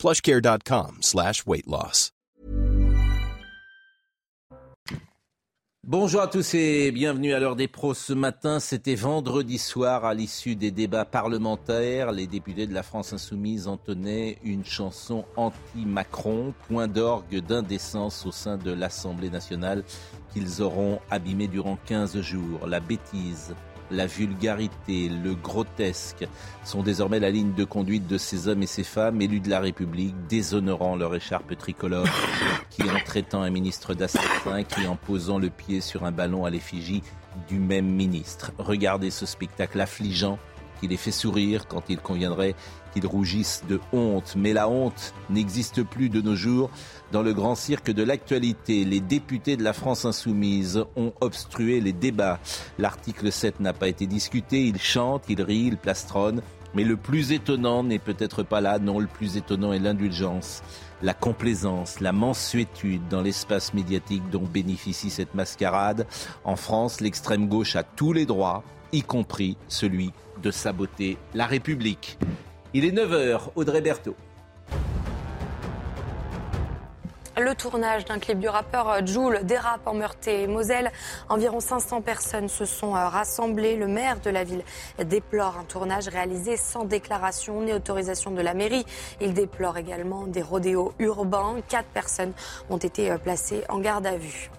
plushcare.com slash. Bonjour à tous et bienvenue à l'heure des pros. Ce matin, c'était vendredi soir à l'issue des débats parlementaires. Les députés de la France insoumise entonnaient une chanson anti-Macron, point d'orgue d'indécence au sein de l'Assemblée nationale qu'ils auront abîmé durant 15 jours. La bêtise, la vulgarité, le grotesque sont désormais la ligne de conduite de ces hommes et ces femmes élus de la République, déshonorant leur écharpe tricolore, qui en traitant un ministre d'assassin, qui en posant le pied sur un ballon à l'effigie du même ministre. Regardez ce spectacle affligeant qui les fait sourire quand il conviendrait qu'ils rougissent de honte. Mais la honte n'existe plus de nos jours. Dans le grand cirque de l'actualité, les députés de la France insoumise ont obstrué les débats. L'article 7 n'a pas été discuté. Ils chantent, ils rient, ils plastronnent. Mais le plus étonnant n'est peut-être pas là. Non, le plus étonnant est l'indulgence, la complaisance, la mansuétude dans l'espace médiatique dont bénéficie cette mascarade. En France, l'extrême gauche a tous les droits, y compris celui de saboter la République. Il est 9h, Audrey Berthaud. Le tournage d'un clip du rappeur Joule dérape en Meurthe-et-Moselle. Environ 500 personnes se sont euh, rassemblées. Le maire de la ville déplore un tournage réalisé sans déclaration ni autorisation de la mairie. Il déplore également des rodéos urbains. Quatre personnes ont été euh, placées en garde à vue.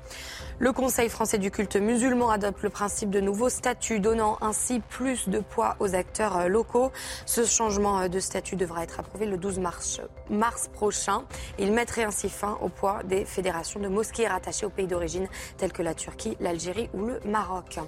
Le Conseil français du culte musulman adopte le principe de nouveaux statuts, donnant ainsi plus de poids aux acteurs euh, locaux. Ce changement euh, de statut devra être approuvé le 12 mars, mars prochain. Il mettrait ainsi fin au poids des fédérations de mosquées rattachées aux pays d'origine tels que la Turquie, l'Algérie ou le Maroc.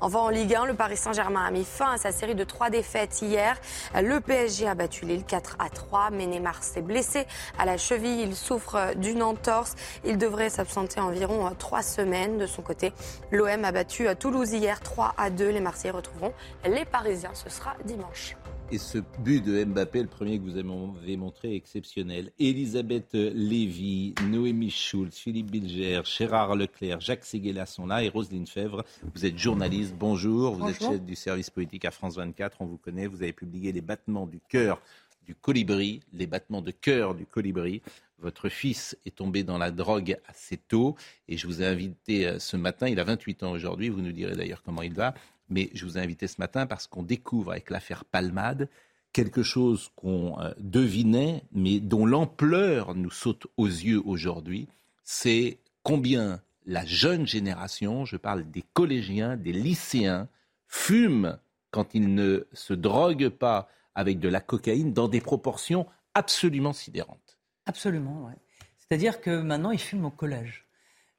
Enfin, en Ligue 1, le Paris Saint-Germain a mis fin à sa série de trois défaites hier. Le PSG a battu Lille 4 à 3, mais Neymar s'est blessé à la cheville. Il souffre d'une entorse. Il devrait s'absenter environ trois semaines. De son côté, l'OM a battu Toulouse hier 3 à 2. Les Marseillais retrouveront les Parisiens. Ce sera dimanche. Et ce but de Mbappé, le premier que vous avez montré, est exceptionnel. Elisabeth Lévy, Noémie Schulz, Philippe Bilger, Gérard Leclerc, Jacques Séguéla sont là et Roselyne Fèvre. Vous êtes journaliste. Bonjour. Vous êtes chef du service politique à France 24. On vous connaît. Vous avez publié les battements du cœur du colibri, les battements de cœur du colibri. Votre fils est tombé dans la drogue assez tôt et je vous ai invité euh, ce matin, il a 28 ans aujourd'hui, vous nous direz d'ailleurs comment il va, mais je vous ai invité ce matin parce qu'on découvre avec l'affaire Palmade quelque chose qu'on euh, devinait, mais dont l'ampleur nous saute aux yeux aujourd'hui, c'est combien la jeune génération, je parle des collégiens, des lycéens, fument quand ils ne se droguent pas avec de la cocaïne dans des proportions absolument sidérantes. Absolument, oui. C'est-à-dire que maintenant, ils fument au collège.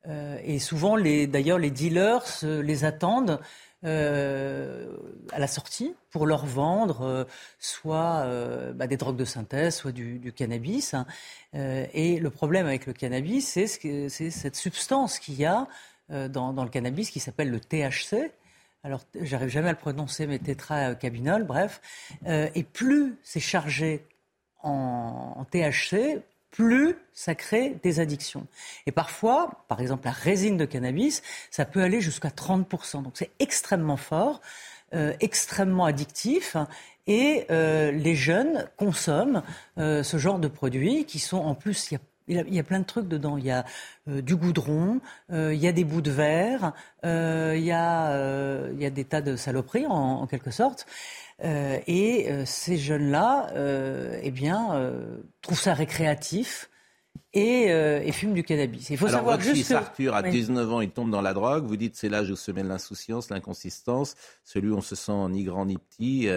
Euh, et souvent, d'ailleurs, les dealers les attendent euh, à la sortie pour leur vendre euh, soit bah, des drogues de synthèse, soit du, cannabis. Hein. et le problème avec le cannabis, c'est cette substance qu'il y a dans, le cannabis qui s'appelle le THC. Alors, j'arrive jamais à le prononcer, mais tétracabinol, bref. et plus c'est chargé en, THC, plus ça crée des addictions. Et parfois, par exemple, la résine de cannabis, ça peut aller jusqu'à 30%. Donc c'est extrêmement fort, euh, extrêmement addictif. Et euh, les jeunes consomment euh, ce genre de produits qui sont en plus, il y a plein de trucs dedans. Il y a du goudron, il y a des bouts de verre, il, y a, il y a des tas de saloperies en quelque sorte. Euh, et euh, ces jeunes-là, euh, eh bien, trouvent ça récréatif. Et, et, fument du cannabis. Il faut savoir votre juste fils Arthur, à 19 ans, il tombe dans la drogue. Vous dites c'est l'âge où se mêle l'insouciance, l'inconsistance, celui où on se sent ni grand ni petit,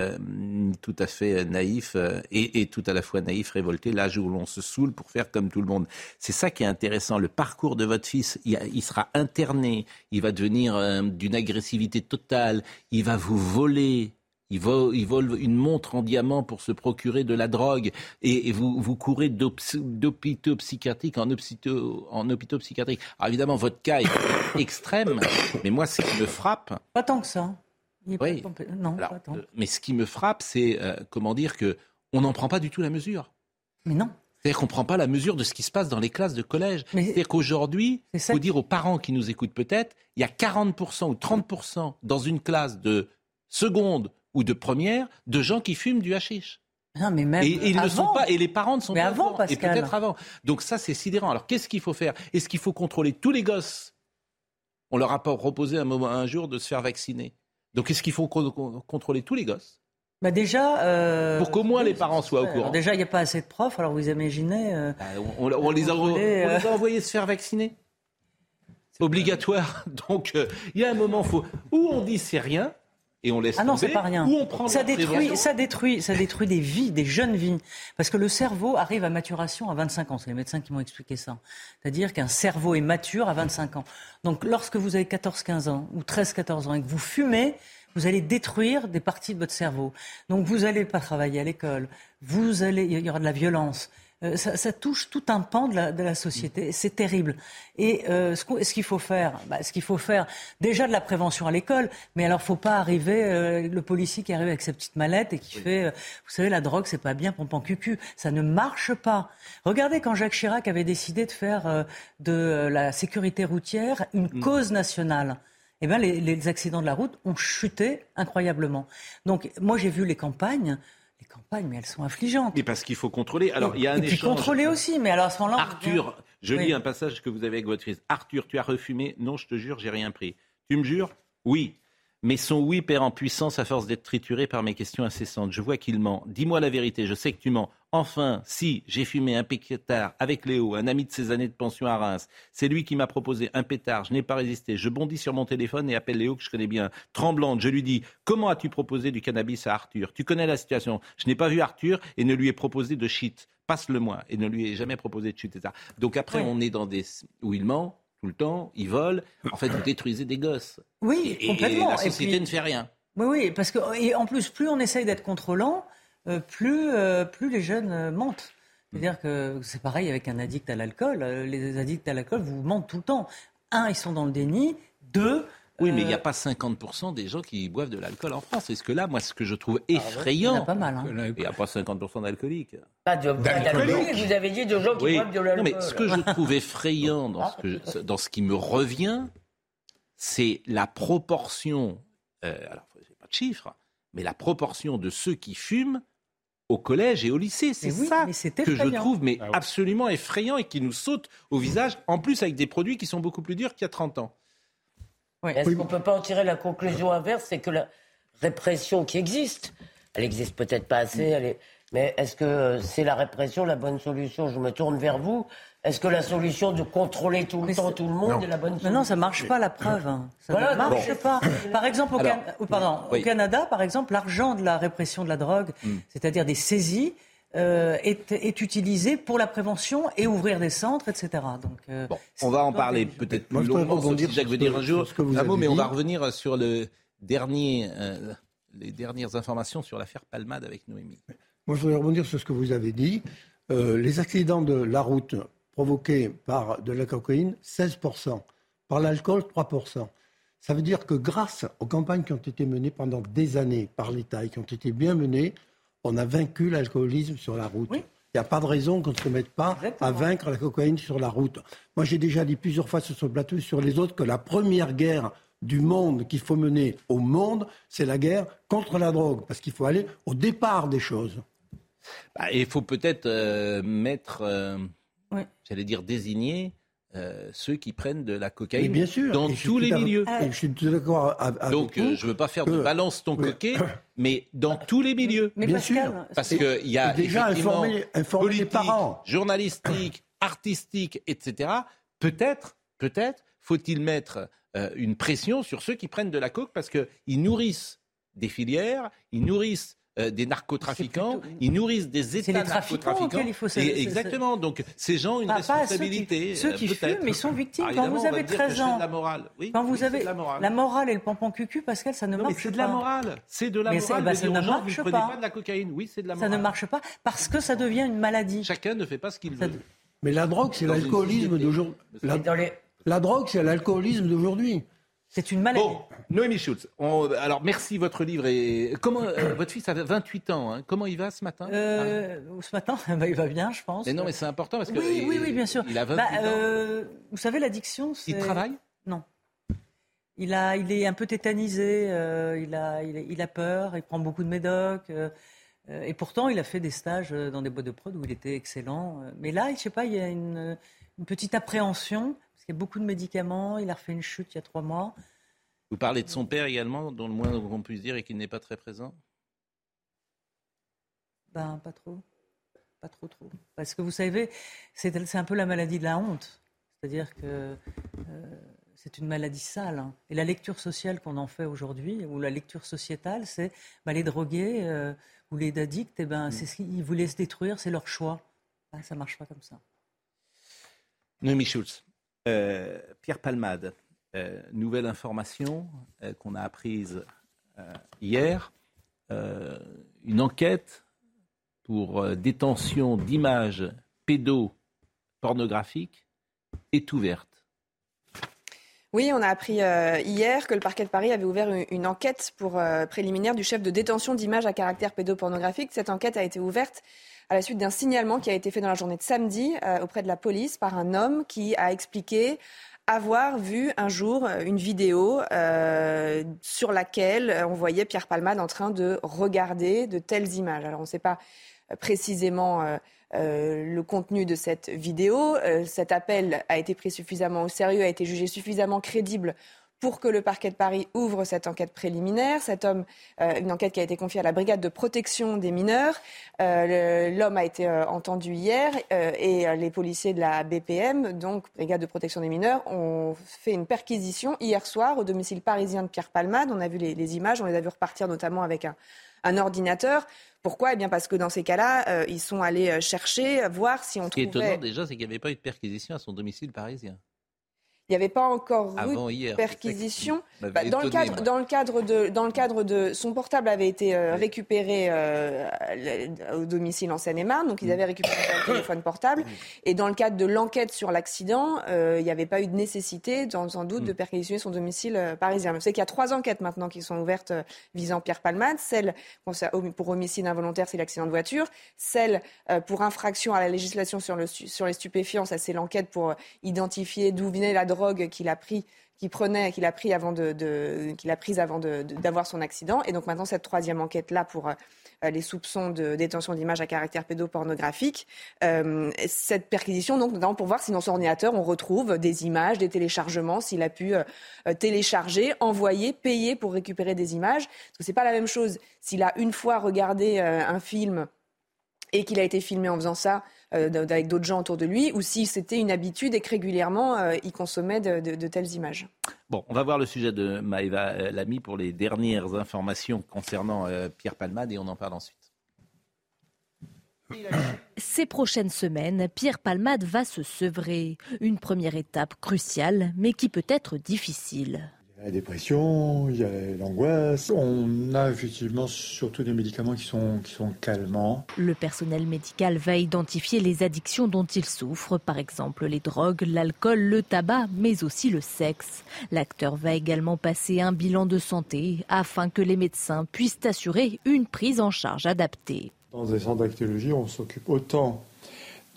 tout à fait naïf et, et, tout à la fois naïf, révolté, l'âge où l'on se saoule pour faire comme tout le monde. C'est ça qui est intéressant. Le parcours de votre fils, il, il sera interné, il va devenir d'une agressivité totale, il va vous voler ils volent, une montre en diamant pour se procurer de la drogue et, vous, vous courez d'hôpitaux psychiatriques en hôpitaux, en hôpitaux psychiatriques. Alors évidemment, votre cas est extrême, mais moi, ce qui me frappe... Pas tant que ça. Oui. Non, pas tant. Euh, mais ce qui me frappe, c'est, euh, comment dire, que on n'en prend pas du tout la mesure. Mais non. C'est-à-dire qu'on ne prend pas la mesure de ce qui se passe dans les classes de collège. C'est-à-dire qu'aujourd'hui, il faut dire aux parents qui nous écoutent peut-être, il y a 40% ou 30% dans une classe de seconde ou de première de gens qui fument du hashish. Non, mais même et, ils ne sont pas, et les parents ne sont mais pas avant, et peut-être avant. Donc ça, c'est sidérant. Alors qu'est-ce qu'il faut faire? Est-ce qu'il faut contrôler tous les gosses? On leur a proposé un, moment, un jour de se faire vacciner. Donc est-ce qu'il faut contrôler tous les gosses? Bah déjà, euh, pour qu'au moins les parents soient au courant. déjà, il n'y a pas assez de profs. Alors vous imaginez euh, bah, on, les a, on, les a, envoyés se faire vacciner. Obligatoire. Donc il y a un moment, faut où on dit c'est rien, et on laisse ah non, c'est pas rien. on prend ça détruit, ça détruit, ça détruit des vies, des jeunes vies, parce que le cerveau arrive à maturation à 25 ans. C'est les médecins qui m'ont expliqué ça. C'est-à-dire qu'un cerveau est mature à 25 ans. Donc, lorsque vous avez 14-15 ans ou 13-14 ans et que vous fumez, vous allez détruire des parties de votre cerveau. Donc, vous n'allez pas travailler à l'école. Vous allez, il y aura de la violence. Euh, ça, touche tout un pan de la, société. C'est terrible. Et euh, ce, qu'il faut faire, bah, ce qu'il faut faire, déjà de la prévention à l'école, mais alors faut pas arriver euh, le policier qui arrive avec sa petite mallette et qui fait, vous savez, la drogue c'est pas bien, pompant cucu, ça ne marche pas. Regardez quand Jacques Chirac avait décidé de faire de la sécurité routière une mm. cause nationale. Eh bien, les, les accidents de la route ont chuté incroyablement. Donc, moi, j'ai vu les campagnes campagnes, mais elles sont affligeantes. Mais parce qu'il faut contrôler. Alors, il y a un et puis contrôler aussi, mais alors à ce moment-là. Arthur, je lis un passage que vous avez avec votre fils. Arthur, tu as refumé Non, je te jure, j'ai rien pris. Tu me jures? Oui. Mais son oui perd en puissance à force d'être trituré par mes questions incessantes. Je vois qu'il ment. Dis-moi la vérité, je sais que tu mens. Enfin, si j'ai fumé un pétard avec Léo, un ami de ses années de pension à Reims, c'est lui qui m'a proposé un pétard, je n'ai pas résisté. Je bondis sur mon téléphone et appelle Léo que je connais bien. Tremblante, je lui dis Comment as-tu proposé du cannabis à Arthur? Tu connais la situation. Je n'ai pas vu Arthur et ne lui ai proposé de shit. Passe-le-moi. Et ne lui ai jamais proposé de shit. Donc après, on est dans des. où il ment tout le temps, ils volent. En fait, vous détruisez des gosses. Oui, complètement. Et la société ne fait rien. Oui, oui, parce que et en plus, plus on essaye d'être contrôlant, euh, plus, euh, plus les jeunes euh, mentent. C'est-à-dire que c'est pareil avec un addict à l'alcool. Les addicts à l'alcool vous mentent tout le temps. Un, ils sont dans le déni. Deux, oui, mais il n'y a pas 50% des gens qui boivent de l'alcool en France. Est-ce que là, moi, ce que je trouve effrayant. il y a pas mal. Hein. Il n'y a pas 50% d'alcooliques. Pas d'alcooliques, vous avez dit de gens qui boivent de l'alcool. Non, mais ce que je trouve effrayant dans ce, que dans ce qui me revient, c'est la proportion. Euh, alors, il n'y pas de chiffres, mais la proportion de ceux qui fument au collège et au lycée. C'est ça que je trouve mais ah absolument effrayant et qui nous saute au visage, en plus avec des produits qui sont beaucoup plus durs qu'il y a 30 ans. Est-ce qu'on ne peut pas en tirer la conclusion inverse C'est que la répression qui existe, elle existe peut-être pas assez, elle est... mais est-ce que c'est la répression la bonne solution? Je me tourne vers vous. Est-ce que la solution de contrôler tout le temps tout le monde est la bonne solution Non, ça marche pas la preuve. Hein. Ça ne marche pas. Par exemple, au, oh, pardon, au Canada, par exemple, l'argent de la répression de la drogue, hmm. c'est-à-dire des saisies, euh, est, est, utilisé pour la prévention et ouvrir des centres, etc. Donc, euh, on va en parler peut-être plus longuement, si Jacques veut dire un jour un mot, mais on va revenir sur le dernier, euh, les dernières informations sur l'affaire Palmade avec Noémie. Moi, je voudrais rebondir sur ce que vous avez dit. les accidents de la route provoqués par de la cocaïne, 16%. Par l'alcool, 3%. Ça veut dire que grâce aux campagnes qui ont été menées pendant des années par l'État et qui ont été bien menées, on a vaincu l'alcoolisme sur la route. Il n'y a pas de raison qu'on ne se mette pas à vaincre la cocaïne sur la route. Moi, j'ai déjà dit plusieurs fois sur ce plateau sur les autres que la première guerre du monde qu'il faut mener au monde, c'est la guerre contre la drogue, parce qu'il faut aller au départ des choses. Bah, il faut peut-être euh, mettre, euh, j'allais dire désigner, euh, ceux qui prennent de la cocaïne bien sûr, dans tous les milieux. je suis d'accord avec Donc, je ne veux pas faire de balance ton coquet, mais dans tous les milieux. Mais bien sûr. Parce qu'il y a déjà informer, informer les parents. journalistique, artistique, etc. Peut-être, peut-être, faut-il mettre euh, une pression sur ceux qui prennent de la coke parce qu'ils nourrissent des filières, ils nourrissent euh, des narcotrafiquants, ils nourrissent des États narcotrafiquants. Il faut et, exactement. Donc ces gens ont une responsabilité. ceux qui, fument, mais ils sont victimes. quand vous avez 13 ans, la morale. Oui, quand vous avez la morale. la morale. et le pompon cucu, Pascal, ça ne marche pas. C'est de la morale. C'est de la morale. Bah, ça ne marche vous pas. pas de la cocaïne. Oui, c'est de la morale. Ça ne marche pas parce que ça devient une maladie. Chacun ne fait pas ce qu'il veut. Mais la drogue, c'est l'alcoolisme d'aujourd'hui. La drogue, c'est l'alcoolisme d'aujourd'hui. C'est une maladie. Bon, Noémie Schultz. alors, merci, votre livre. Et comment, euh, votre fils a 28 ans. Hein. Comment il va ce matin? Euh, Ce matin, bah, il va bien, je pense. Mais non, mais c'est important parce que. Oui, oui, oui, bien sûr. Il a 28 bah, ans. Euh, vous savez, l'addiction, c'est. Il travaille? Non. Il, a, il est un peu tétanisé, il, a, il, a, peur, il prend beaucoup de médocs. et pourtant, il a fait des stages dans des boîtes de prod où il était excellent. Mais là, je ne sais pas, il y a une, une petite appréhension il y a beaucoup de médicaments. Il a refait une chute il y a trois mois. Vous parlez de son père également, dont le moins qu'on puisse dire est qu'il n'est pas très présent? Ben, pas trop. Pas trop, trop. Parce que vous savez, c'est un peu la maladie de la honte. C'est-à-dire que euh, c'est une maladie sale. Hein. Et la lecture sociale qu'on en fait aujourd'hui, ou la lecture sociétale, c'est ben, les drogués euh, ou les addicts, eh ben, c'est ce qu'ils voulaient se détruire, c'est leur choix. Ben, ça ne marche pas comme ça. Noémie Schulz. Euh, Pierre Palmade, euh, nouvelle information euh, qu'on a apprise hier, une enquête pour détention d'images pédopornographiques est ouverte. Oui, on a appris hier que le parquet de Paris avait ouvert une, enquête pour préliminaire du chef de détention d'images à caractère pédopornographique. Cette enquête a été ouverte à la suite d'un signalement qui a été fait dans la journée de samedi euh, auprès de la police par un homme qui a expliqué avoir vu un jour euh, une vidéo euh, sur laquelle on voyait Pierre Palmade en train de regarder de telles images. Alors on ne sait pas précisément le contenu de cette vidéo. cet appel a été pris suffisamment au sérieux, a été jugé suffisamment crédible pour que le parquet de Paris ouvre cette enquête préliminaire. Cet homme, euh, une enquête qui a été confiée à la brigade de protection des mineurs. Euh, l'homme a été euh, entendu hier et les policiers de la BPM, donc brigade de protection des mineurs, ont fait une perquisition hier soir au domicile parisien de Pierre Palmade. On a vu les, images, on les a vu repartir notamment avec un, ordinateur. Pourquoi? Eh bien parce que dans ces cas-là, ils sont allés chercher, voir si on trouvait... Ce qui est étonnant déjà, c'est qu'il n'y avait pas eu de perquisition à son domicile parisien. Il n'y avait pas encore eu de perquisition. Bah, dans, le cadre, dans, le cadre de, dans le cadre de son portable avait été euh, récupéré euh, au domicile en Seine-et-Marne, donc ils avaient récupéré son téléphone portable. Et dans le cadre de l'enquête sur l'accident, euh, il n'y avait pas eu de nécessité, sans doute, de mm. perquisitionner son domicile parisien. Vous savez qu'il y a trois enquêtes maintenant qui sont ouvertes visant Pierre Palmade. Celle pour homicide involontaire, c'est l'accident de voiture. Celle pour infraction à la législation sur, le, sur les stupéfiants, ça c'est l'enquête pour identifier d'où venait la drogue qu'il a pris qu'il prenait, qu'il a pris avant de, qu'il a prise avant d'avoir son accident. Et donc maintenant cette troisième enquête là pour euh, les soupçons de détention d'images à caractère pédopornographique. Euh, cette perquisition, donc, notamment pour voir si dans son ordinateur, on retrouve des images, des téléchargements, s'il a pu euh, télécharger, envoyer, payer pour récupérer des images. Parce que pas la même chose s'il a une fois regardé un film et qu'il a été filmé en faisant ça euh, avec d'autres gens autour de lui, ou si c'était une habitude et que régulièrement euh, il consommait de, telles images. Bon, on va voir le sujet de Maëva euh, Lamy pour les dernières informations concernant Pierre Palmade et on en parle ensuite. Ces prochaines semaines, Pierre Palmade va se sevrer. Une première étape cruciale, mais qui peut être difficile la dépression, il y a l'angoisse. On a effectivement surtout des médicaments qui sont, qui sont calmants. Le personnel médical va identifier les addictions dont il souffre, par exemple les drogues, l'alcool, le tabac, mais aussi le sexe. L'acteur va également passer un bilan de santé afin que les médecins puissent assurer une prise en charge adaptée. Dans des centres d'actologie, on s'occupe autant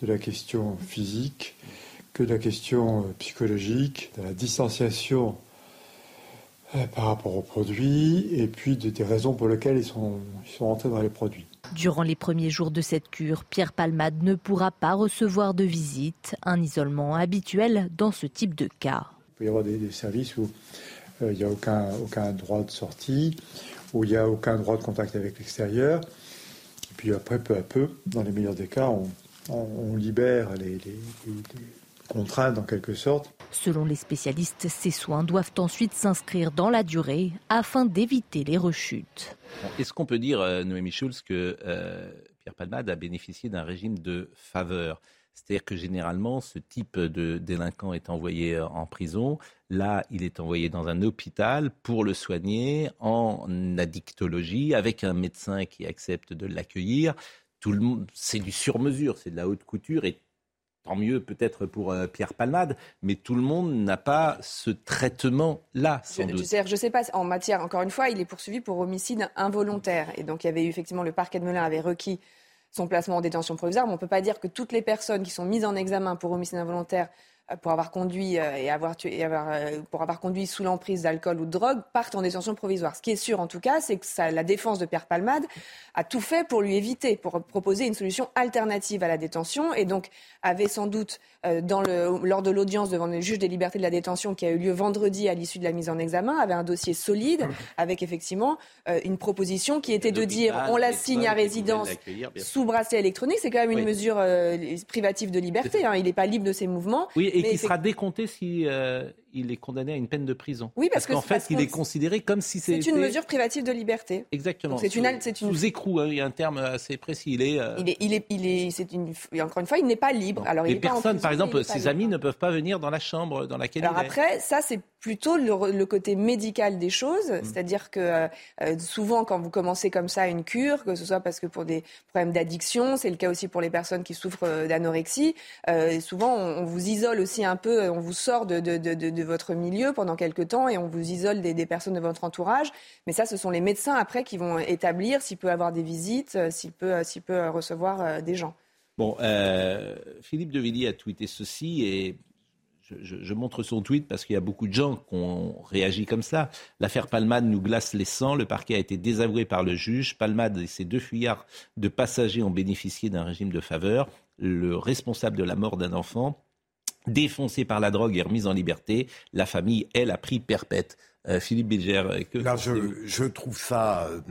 de la question physique que de la question psychologique, de la distanciation par rapport aux produits et puis des raisons pour lesquelles ils sont, ils sont rentrés dans les produits. Durant les premiers jours de cette cure, Pierre Palmade ne pourra pas recevoir de visite, un isolement habituel dans ce type de cas. Il peut y avoir des, services où euh, il n'y a aucun, aucun droit de sortie, où il n'y a aucun droit de contact avec l'extérieur. Et puis après, peu à peu, dans les meilleurs des cas, on, on, libère les, les, contrainte en quelque sorte. Selon les spécialistes, ces soins doivent ensuite s'inscrire dans la durée afin d'éviter les rechutes. Est-ce qu'on peut dire, euh, Noémie Schulz, que euh, Pierre Palmade a bénéficié d'un régime de faveur? C'est-à-dire que généralement, ce type de délinquant est envoyé euh, en prison. Là, il est envoyé dans un hôpital pour le soigner en addictologie avec un médecin qui accepte de l'accueillir. Tout le monde, c'est du sur-mesure, c'est de la haute couture et tant mieux peut-être pour euh, Pierre Palmade, mais tout le monde n'a pas ce traitement-là, sans je, doute. Je ne sais pas, en matière, encore une fois, il est poursuivi pour homicide involontaire. Et donc, il y avait eu effectivement, le parquet de Melun avait requis son placement en détention provisoire, mais on ne peut pas dire que toutes les personnes qui sont mises en examen pour homicide involontaire pour avoir conduit euh, et avoir tué, euh, pour avoir conduit sous l'emprise d'alcool ou de drogue partent en détention provisoire. Ce qui est sûr en tout cas, c'est que ça, la défense de Pierre Palmade a tout fait pour lui éviter, pour proposer une solution alternative à la détention et donc avait sans doute dans le, lors de l'audience devant le juge des libertés de la détention qui a eu lieu vendredi à l'issue de la mise en examen, avait un dossier solide avec effectivement une proposition qui était de dire on la signe à résidence sous bracelet électronique. C'est quand même une mesure privative de liberté. Hein. il n'est pas libre de ses mouvements et qui sera décompté si euh, il est condamné à une peine de prison. Oui, parce, qu'en fait, il est considéré comme si c'était. C'est une mesure privative de liberté. Exactement. C'est une, c'est une... Sous écrou, hein, il y a un terme assez précis. Il est. Euh, il est, il est, il est, c'est une. Encore une fois, il n'est pas libre. Alors, Les personnes, par exemple, ses amis ne peuvent pas venir dans la chambre dans laquelle Alors il est. après, ça, c'est plutôt le, côté médical des choses, mm. c'est-à-dire que euh, souvent, quand vous commencez comme ça une cure, que ce soit parce que pour des problèmes d'addiction, c'est le cas aussi pour les personnes qui souffrent d'anorexie. Euh, souvent, on, vous isole aussi un peu, on vous sort de, de, de, de votre milieu pendant quelques temps et on vous isole des, personnes de votre entourage. Mais ça, ce sont les médecins après qui vont établir s'il peut avoir des visites, euh, s'il peut, euh, s'il peut euh, recevoir des gens. Bon, Philippe de Villiers a tweeté ceci et je, montre son tweet parce qu'il y a beaucoup de gens qui ont réagi comme ça. L'affaire Palmade nous glace les sangs. Le parquet a été désavoué par le juge. Palmade et ses deux fuyards de passagers ont bénéficié d'un régime de faveur. Le responsable de la mort d'un enfant défoncé par la drogue et remis en liberté. La famille, elle, a pris perpète. Euh, Philippe Bilger. Euh, que Là, je, trouve ça euh,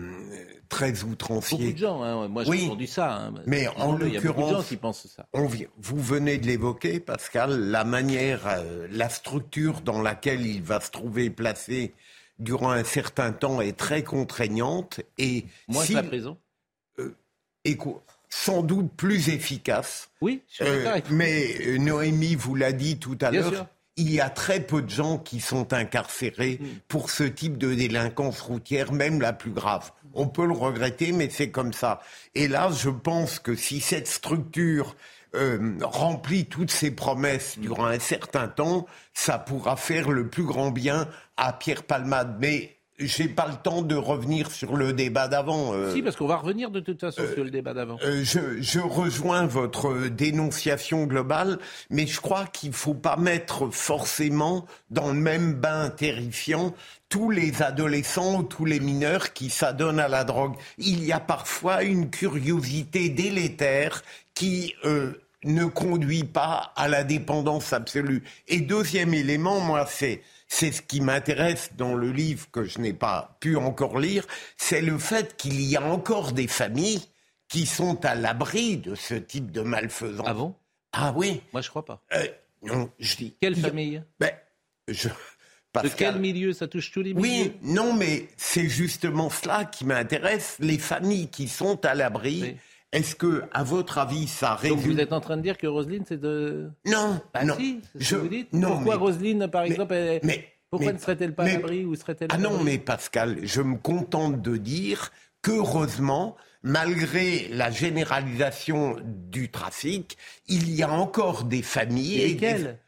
très outrancier. Beaucoup de gens, hein. moi j'ai oui, entendu ça. Hein. Mais en l'occurrence, il y a beaucoup de gens qui pensent ça. vous venez de l'évoquer, Pascal, la manière, la structure dans laquelle il va se trouver placé durant un certain temps est très contraignante. Et Moins si, la prison? Écoute, sans doute plus efficace. Oui, euh, mais euh, Noémie vous l'a dit tout à l'heure. Il y a très peu de gens qui sont incarcérés mm. pour ce type de délinquance routière, même la plus grave. On peut le regretter, mais c'est comme ça. Et là, je pense que si cette structure euh, remplit toutes ses promesses durant un certain temps, ça pourra faire le plus grand bien à Pierre Palmade. Mais j'ai pas le temps de revenir sur le débat d'avant. Euh. Si, parce qu'on va revenir de toute façon sur le débat d'avant. Euh, je, je, rejoins votre dénonciation globale, mais je crois qu'il faut pas mettre forcément dans le même bain terrifiant tous les adolescents ou tous les mineurs qui s'adonnent à la drogue. Il y a parfois une curiosité délétère qui euh, ne conduit pas à la dépendance absolue. Et deuxième élément, moi, c'est c'est ce qui m'intéresse dans le livre que je n'ai pas pu encore lire, c'est le fait qu'il y a encore des familles qui sont à l'abri de ce type de malfaisance. Ah bon? Ah oui. Moi, je crois pas. Euh, non, je dis. Quelle famille? Ben, je, De quel milieu? Ça touche tous les milieux Oui, non, mais c'est justement cela qui m'intéresse. Les familles qui sont à l'abri. Est-ce que, à votre avis, ça résume... Donc vous êtes en train de dire que Roselyne, c'est de... Non, bah non. Si, je... vous dites. Non, Pourquoi Roselyne, par exemple, mais, pourquoi ne serait-elle pas à l'abri ou serait-elle Ah non, mais Pascal, je me contente de dire qu'heureusement, malgré la généralisation du trafic, il y a encore des familles... Lesquelles?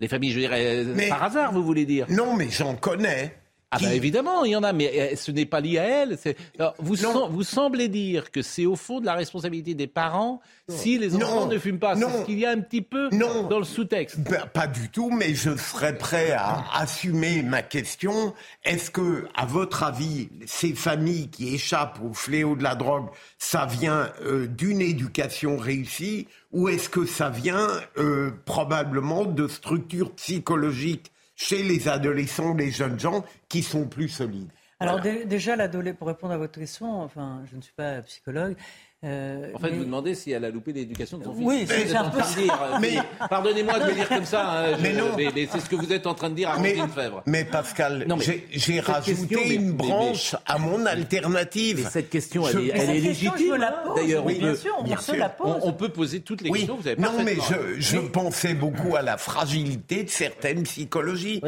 Les familles, je dirais, par hasard, vous voulez dire? Non, mais j'en connais. Ah ben évidemment, il y en a, mais euh, ce n'est pas lié à elle. vous, vous semblez dire que c'est au fond de la responsabilité des parents si les enfants ne fument pas. C'est ce qu'il y a un petit peu dans le sous-texte. Ben, pas du tout, mais je serais prêt à assumer ma question. Est-ce que, à votre avis, ces familles qui échappent au fléau de la drogue, ça vient euh, d'une éducation réussie ou est-ce que ça vient euh, probablement de structures psychologiques chez les adolescents, les jeunes gens qui sont plus solides. Alors déjà, pour répondre à votre question, enfin, je ne suis pas psychologue, Euh, en fait, vous demandez si elle a loupé l'éducation de son fils. Oui, c'est un peu dire. Mais... Pardonnez-moi de le dire comme ça, hein, mais, non. mais, c'est ce que vous êtes en train de dire à mais, Fèvre. Mais Pascal, j'ai rajouté une branche à mon alternative. cette question, elle, est, elle est légitime. D'ailleurs, oui, bien sûr, on, la pose. On, peut poser toutes les questions. Vous avez non, mais je, je pensais beaucoup à la fragilité de certaines psychologies.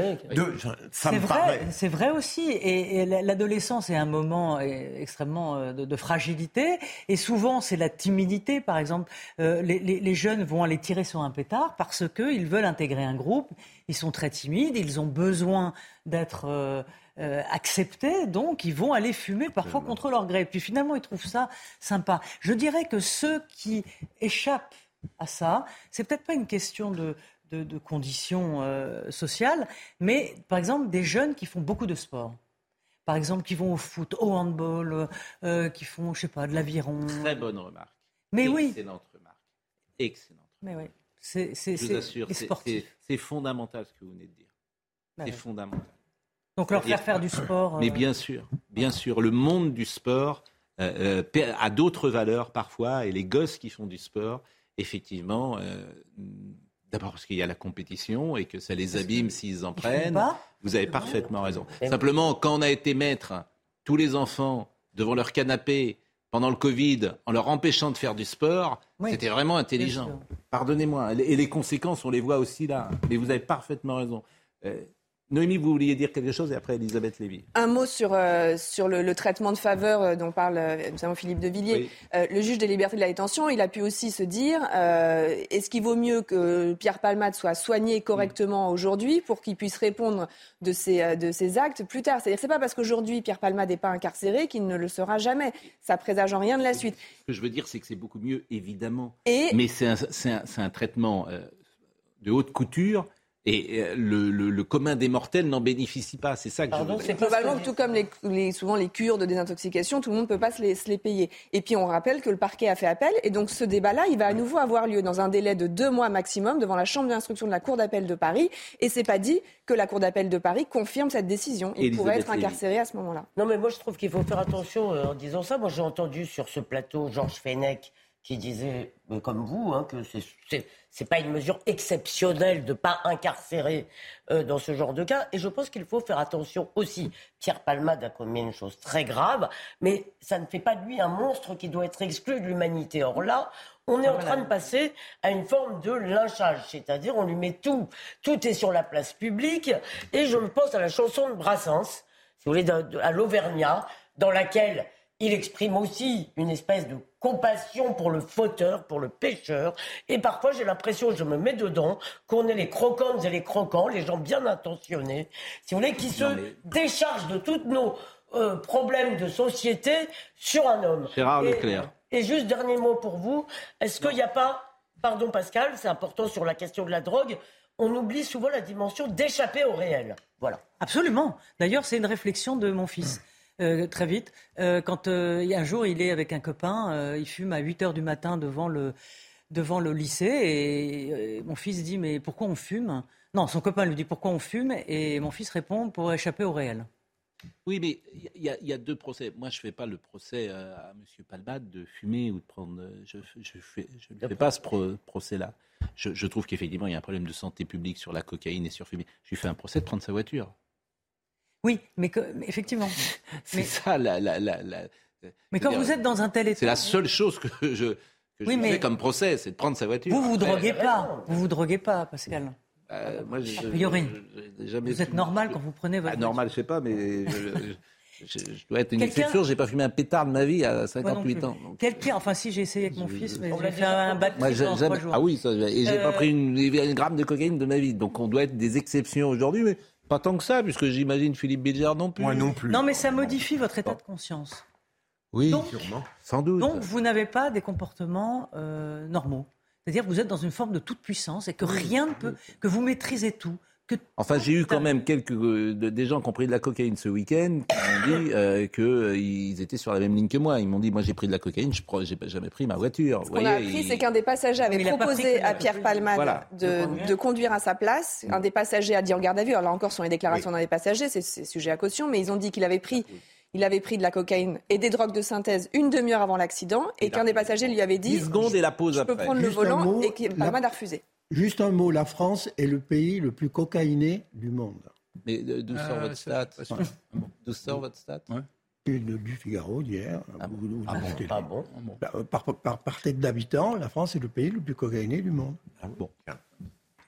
C'est vrai, c'est vrai aussi. Et, l'adolescence est un moment extrêmement euh, de, de fragilité. Et souvent souvent, c'est la timidité, par exemple. Euh, les, jeunes vont aller tirer sur un pétard parce qu'ils veulent intégrer un groupe. Ils sont très timides, ils ont besoin d'être euh, euh, acceptés, donc ils vont aller fumer parfois contre leur gré. Puis finalement, ils trouvent ça sympa. Je dirais que ceux qui échappent à ça, c'est peut-être pas une question de, de, conditions sociales, mais par exemple des jeunes qui font beaucoup de sport par exemple, qui vont au foot, au handball, euh, euh, qui font, je sais pas, de l'aviron. Très bonne remarque. Mais Excellente remarque. Excellente. Mais oui. C'est, c'est fondamental ce que vous venez de dire. Bah c'est fondamental. Donc leur faire faire du sport. Mais euh, bien sûr, bien sûr, le monde du sport a d'autres valeurs parfois, et les gosses qui font du sport, effectivement, D'abord parce qu'il y a la compétition et que ça les abîme s'ils en prennent. Vous avez parfaitement raison. Simplement, quand on a été mettre tous les enfants devant leur canapé pendant le Covid en leur empêchant de faire du sport, c'était vraiment intelligent. Pardonnez-moi. Et les conséquences, on les voit aussi là. Mais vous avez parfaitement raison. Euh, Noémie, vous vouliez dire quelque chose et après Elisabeth Lévy. Un mot sur, euh, sur le, traitement de faveur euh, dont parle euh, notamment Philippe de Villiers. le juge des libertés de la détention, il a pu aussi se dire est-ce qu'il vaut mieux que Pierre Palmade soit soigné correctement aujourd'hui pour qu'il puisse répondre de ses, de ses actes plus tard? C'est-à-dire c'est pas parce qu'aujourd'hui Pierre Palmade n'est pas incarcéré qu'il ne le sera jamais. Ça présage en rien de la suite. Ce que je veux dire, c'est que c'est beaucoup mieux, évidemment. Mais c'est un, un, un, traitement de haute couture et euh, le, le, commun des mortels n'en bénéficie pas. C'est ça que je veux C'est globalement tout comme les, souvent les cures de désintoxication, tout le monde ne peut pas se les, se les, payer. Et puis on rappelle que le parquet a fait appel, et donc ce débat-là, il va à nouveau avoir lieu dans un délai de deux mois maximum devant la chambre d'instruction de la Cour d'appel de Paris. Et c'est pas dit que la Cour d'appel de Paris confirme cette décision. Il pourrait être incarcéré à ce moment-là. Non, mais moi je trouve qu'il faut faire attention euh, en disant ça. Moi j'ai entendu sur ce plateau Georges Fenech qui disait, comme vous, hein, que c'est n'est pas une mesure exceptionnelle de ne pas incarcérer euh, dans ce genre de cas. Et je pense qu'il faut faire attention aussi. Pierre Palmade a commis une chose très grave, mais ça ne fait pas de lui un monstre qui doit être exclu de l'humanité. Or là, on est en train de passer à une forme de lynchage, c'est-à-dire on lui met tout, tout est sur la place publique. Et je pense à la chanson de Brassens, si vous voulez, à l'Auvergnat, dans laquelle il exprime aussi une espèce de compassion pour le fauteur, pour le pêcheur. Et parfois, j'ai l'impression, je me mets dedans, qu'on est les croquantes et les croquants, les gens bien intentionnés, si vous voulez, qui se déchargent de tous nos euh, problèmes de société sur un homme. Gérard Leclerc. Et juste dernier mot pour vous, est-ce qu'il n'y a pas, pardon Pascal, c'est important sur la question de la drogue, on oublie souvent la dimension d'échapper au réel. Voilà. Absolument. D'ailleurs, c'est une réflexion de mon fils. Euh, très vite. Euh, quand euh, un jour il est avec un copain, il fume à 8 heures du matin devant le, devant le lycée et mon fils dit mais pourquoi on fume? Non, son copain lui dit pourquoi on fume? Et mon fils répond pour échapper au réel. Oui, mais il y, a deux procès. Moi, je ne fais pas le procès à M. Palmade de fumer ou de prendre. Je ne fais, pas ce procès-là. Je, je, trouve qu'effectivement, il y a un problème de santé publique sur la cocaïne et sur fumer. Je lui fais un procès de prendre sa voiture. Oui, mais, effectivement. c'est ça la, la, la, Mais quand vous êtes dans un tel état. C'est la seule chose que je, que je fais comme procès, c'est de prendre sa voiture. Vous vous droguez pas. Vous vous droguez pas, Pascal. Euh, moi, a priori. vous êtes normal quand vous prenez votre. Ah, normal, je sais pas, mais. Je, dois être une exception, j'ai pas fumé un pétard de ma vie à 58 ans. Quelqu'un, enfin si j'ai essayé avec mon fils, mais j'ai fait un trois jours. Ah oui, ça, et j'ai pas euh, pris une, une, gramme de cocaïne de ma vie. Donc on doit être des exceptions aujourd'hui, mais pas tant que ça, puisque j'imagine Philippe Bilger non plus. Moi non plus. Non, mais ça modifie votre état de conscience. Oui, sûrement. Sans doute. Donc, vous n'avez pas des comportements euh, normaux. C'est-à-dire que vous êtes dans une forme de toute puissance et que rien ne peut, que vous maîtrisez tout, Enfin, j'ai eu quand même quelques euh, des gens qui ont pris de la cocaïne ce week-end qui m'ont dit euh, qu'ils étaient sur la même ligne que moi. Ils m'ont dit, moi j'ai pris de la cocaïne, je n'ai jamais pris ma voiture. Ce qu'on a appris, c'est qu'un des passagers avait proposé à Pierre Palmade de, conduire. à sa place. Un des passagers a dit en garde à vue, alors là encore, ce sont les déclarations d'un des passagers, c'est sujet à caution, mais ils ont dit qu'il avait pris il avait pris de la cocaïne et des drogues de synthèse une demi-heure avant l'accident et qu'un des passagers lui avait dit 10 secondes et la pause je peux prendre le volant et qu'il la... a refusé. Juste un mot, la France est le pays le plus cocaïné du monde. Mais d'où sort votre stat D'où sort votre stat du Figaro d'hier. Ah, ah, ah bon, par, par, par, tête d'habitant, la France est le pays le plus cocaïné du monde. bon.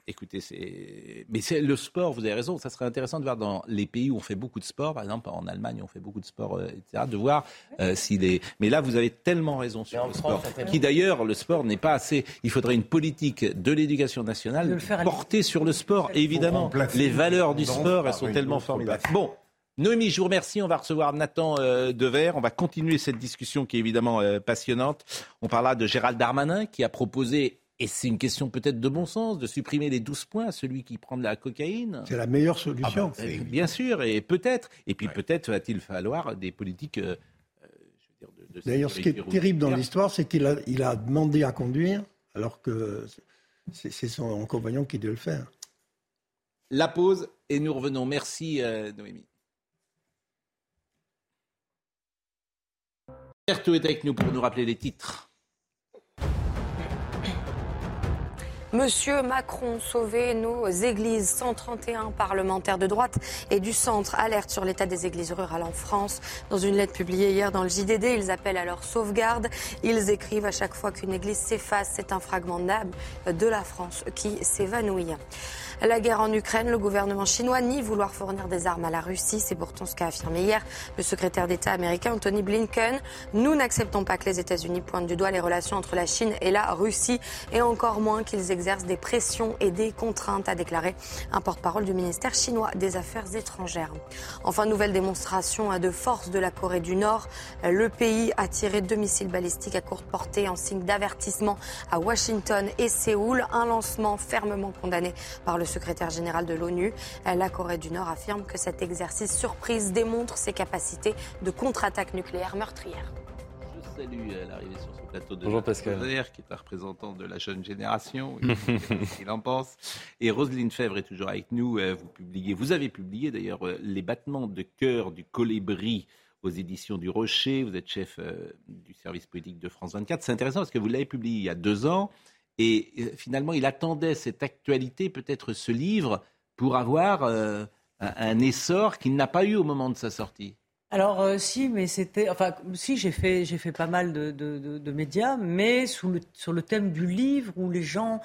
Écoutez, c'est. Mais c'est le sport, vous avez raison, ça serait intéressant de voir dans les pays où on fait beaucoup de sport, par exemple en Allemagne, on fait beaucoup de sport, euh, etc., de voir euh, s'il est. Mais là, vous avez tellement raison sur le sport. Qui d'ailleurs, le sport n'est pas assez. Il faudrait une politique de l'éducation nationale portée sur le sport, évidemment. Les valeurs du sport, elles sont tellement formidables. Bon, Noémie, je vous remercie. On va recevoir Nathan euh, Dever. On va continuer cette discussion qui est évidemment passionnante. On parlera de Gérald Darmanin qui a proposé et c'est une question peut-être de bon sens, de supprimer les 12 points à celui qui prend de la cocaïne. C'est la meilleure solution. Ah bah, bien sûr, et peut-être. Et puis peut-être va-t-il falloir des politiques. Euh, euh, D'ailleurs, ce qui est terrible dans l'histoire, c'est qu'il a, il a demandé à conduire, alors que c'est son compagnon qui doit le faire. La pause, et nous revenons. Merci, euh, Noémie. Berthaud est avec nous pour nous rappeler les titres. Monsieur Macron, sauvez nos églises. 131 parlementaires de droite et du centre alerte sur l'état des églises rurales en France. Dans une lettre publiée hier dans le JDD, ils appellent à leur sauvegarde. Ils écrivent à chaque fois qu'une église s'efface, c'est un fragment d'âme de la France qui s'évanouit. La guerre en Ukraine, le gouvernement chinois nie vouloir fournir des armes à la Russie. C'est pourtant ce qu'a affirmé hier le secrétaire d'État américain Anthony Blinken. Nous n'acceptons pas que les États-Unis pointent du doigt les relations entre la Chine et la Russie et encore moins qu'ils exercent des pressions et des contraintes, a déclaré un porte-parole du ministère chinois des Affaires étrangères. Enfin, nouvelle démonstration de force de la Corée du Nord. Le pays a tiré deux missiles balistiques à courte portée en signe d'avertissement à Washington et Séoul. Un lancement fermement condamné par le secrétaire général de l'ONU. La Corée du Nord affirme que cet exercice surprise démontre ses capacités de contre-attaque nucléaire meurtrière. Je salue euh, l'arrivée sur ce plateau de Bonjour Pascal. qui est un représentant de la jeune génération, il en pense. Et Roselyne Fèvre est toujours avec nous. Euh, vous publiez, vous avez publié d'ailleurs euh, les battements de cœur du colibri aux éditions du Rocher. Vous êtes chef du service politique de France 24. C'est intéressant parce que vous l'avez publié il y a deux ans. Et euh, finalement, il attendait cette actualité, peut-être ce livre, pour avoir euh, un, essor qu'il n'a pas eu au moment de sa sortie. Alors euh, si, mais c'était, enfin si j'ai fait j'ai fait pas mal de, médias, mais sous le, sur le thème du livre où les gens,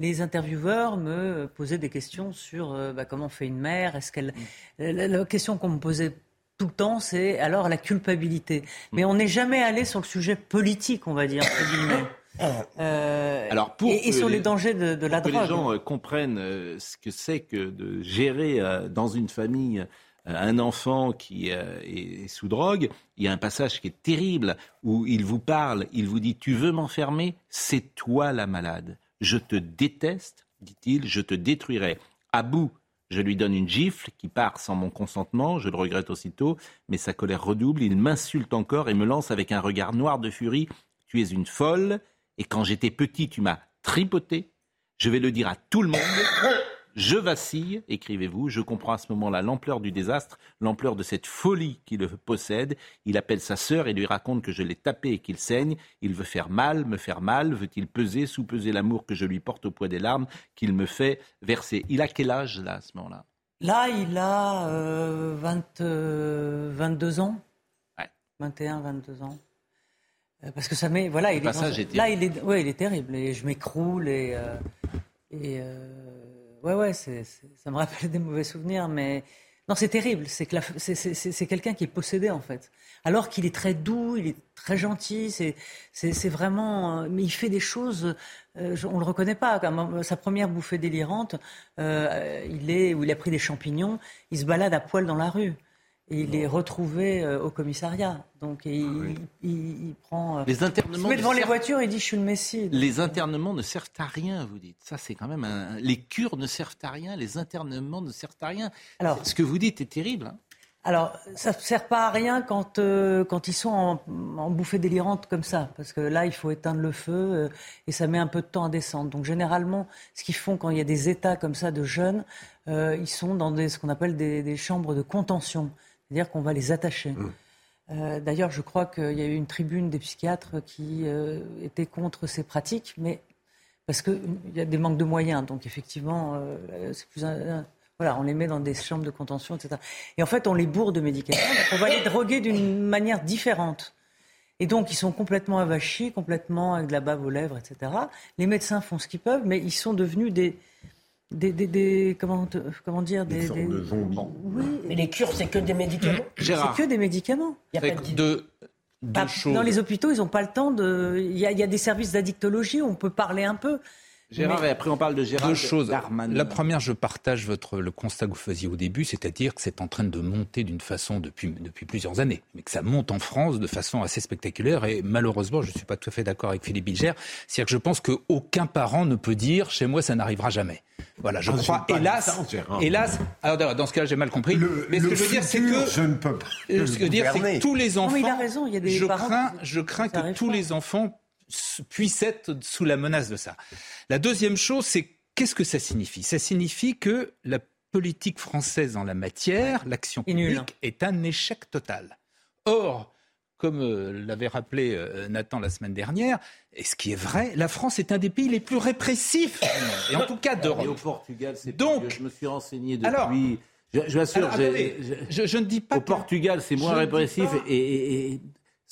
les intervieweurs me posaient des questions sur bah, comment on fait une mère, est-ce qu'elle, la, question qu'on me posait tout le temps, c'est alors la culpabilité. Mais on n'est jamais allé sur le sujet politique, on va dire. Euh, Alors pour et, sur les, dangers de, la drogue. Que les gens euh, comprennent euh, ce que c'est que de gérer dans une famille un enfant qui est sous drogue, il y a un passage qui est terrible où il vous parle, il vous dit Tu veux m'enfermer? C'est toi la malade. Je te déteste, dit-il, je te détruirai. À bout, je lui donne une gifle qui part sans mon consentement, je le regrette aussitôt, mais sa colère redouble, il m'insulte encore et me lance avec un regard noir de furie Tu es une folle, et quand j'étais petit, tu m'as tripoté. Je vais le dire à tout le monde. Je vacille, écrivez-vous. Je comprends à ce moment-là l'ampleur du désastre, l'ampleur de cette folie qui le possède. Il appelle sa sœur et lui raconte que je l'ai tapé et qu'il saigne. Il veut faire mal, me faire mal. Veut-il peser, sous-peser l'amour que je lui porte au poids des larmes qu'il me fait verser? Il a quel âge là, à ce moment-là? Là, il a 22 euh, ans. Ouais. 21, 22 ans. Euh, parce que ça met, voilà, il est là, il est, ouais, il est terrible. Et je m'écroule et, euh, et euh, ouais, ouais, ça me rappelle des mauvais souvenirs, mais non, c'est terrible. C'est que c'est, quelqu'un qui est possédé en fait, alors qu'il est très doux, il est très gentil. C'est, c'est, vraiment, mais il fait des choses, on le reconnaît pas. sa première bouffée délirante, il est où il a pris des champignons, il se balade à poil dans la rue. Et il est retrouvé euh, au commissariat. Donc il, il, prend. Euh, les internements. devant les voitures et dit Je suis le Messie. Les internements ne servent à rien, vous dites. Ça, c'est quand même un. Les cures ne servent à rien, les internements ne servent à rien. Alors, Ce que vous dites est terrible. Hein. Alors, ça ne sert pas à rien quand, euh, quand ils sont en, en, bouffée délirante comme ça, parce que là, il faut éteindre le feu et ça met un peu de temps à descendre. Donc, généralement, ce qu'ils font quand il y a des états comme ça de jeunes, ils sont dans des, ce qu'on appelle des, des chambres de contention c'est-à-dire qu'on va les attacher. Mmh. D'ailleurs, je crois qu'il y a eu une tribune des psychiatres qui était contre ces pratiques, mais parce qu'il y a des manques de moyens. Donc, effectivement, c'est plus voilà, on les met dans des chambres de contention, etc. Et en fait, on les bourre de médicaments. on va les droguer d'une manière différente. Et donc, ils sont complètement avachis, complètement avec de la bave aux lèvres, etc. Les médecins font ce qu'ils peuvent, mais ils sont devenus des, des, des, des comment, comment dire des, des, de zombies. Oui. Mais les cures, c'est que des médicaments. C'est que des médicaments. Il y a pas de... Dans les hôpitaux, ils n'ont pas le temps de. Il y, a, il y a des services d'addictologie, on peut parler un peu. Gérard, et après on parle de Gérard Deux choses. La première, je partage votre, le constat que vous faisiez au début, c'est-à-dire que c'est en train de monter d'une façon depuis, depuis plusieurs années, mais que ça monte en France de façon assez spectaculaire. Et malheureusement, je ne suis pas tout à fait d'accord avec Philippe Bilger, c'est-à-dire que je pense qu'aucun parent ne peut dire chez moi ça n'arrivera jamais. Voilà, je ah, crois, hélas, hélas, alors dans ce cas-là, j'ai mal compris. mais ce que je veux dire, c'est que je ne peux pas. Ce que je veux dire, c'est que tous les enfants. il a raison. Il y a des je crains, je crains que tous les enfants puissent être sous la menace de ça. La deuxième chose, c'est qu'est-ce que ça signifie? Ça signifie que la politique française en la matière, l'action publique, est un échec total. Or, comme euh, l'avait rappelé euh, Nathan la semaine dernière, et ce qui est vrai, la France est un des pays les plus répressifs, et en tout cas d'Europe. Et au Portugal, c'est donc je me suis renseigné depuis. Alors, je, je, assure, je, je, ne dis pas. Au Portugal, c'est moins répressif et,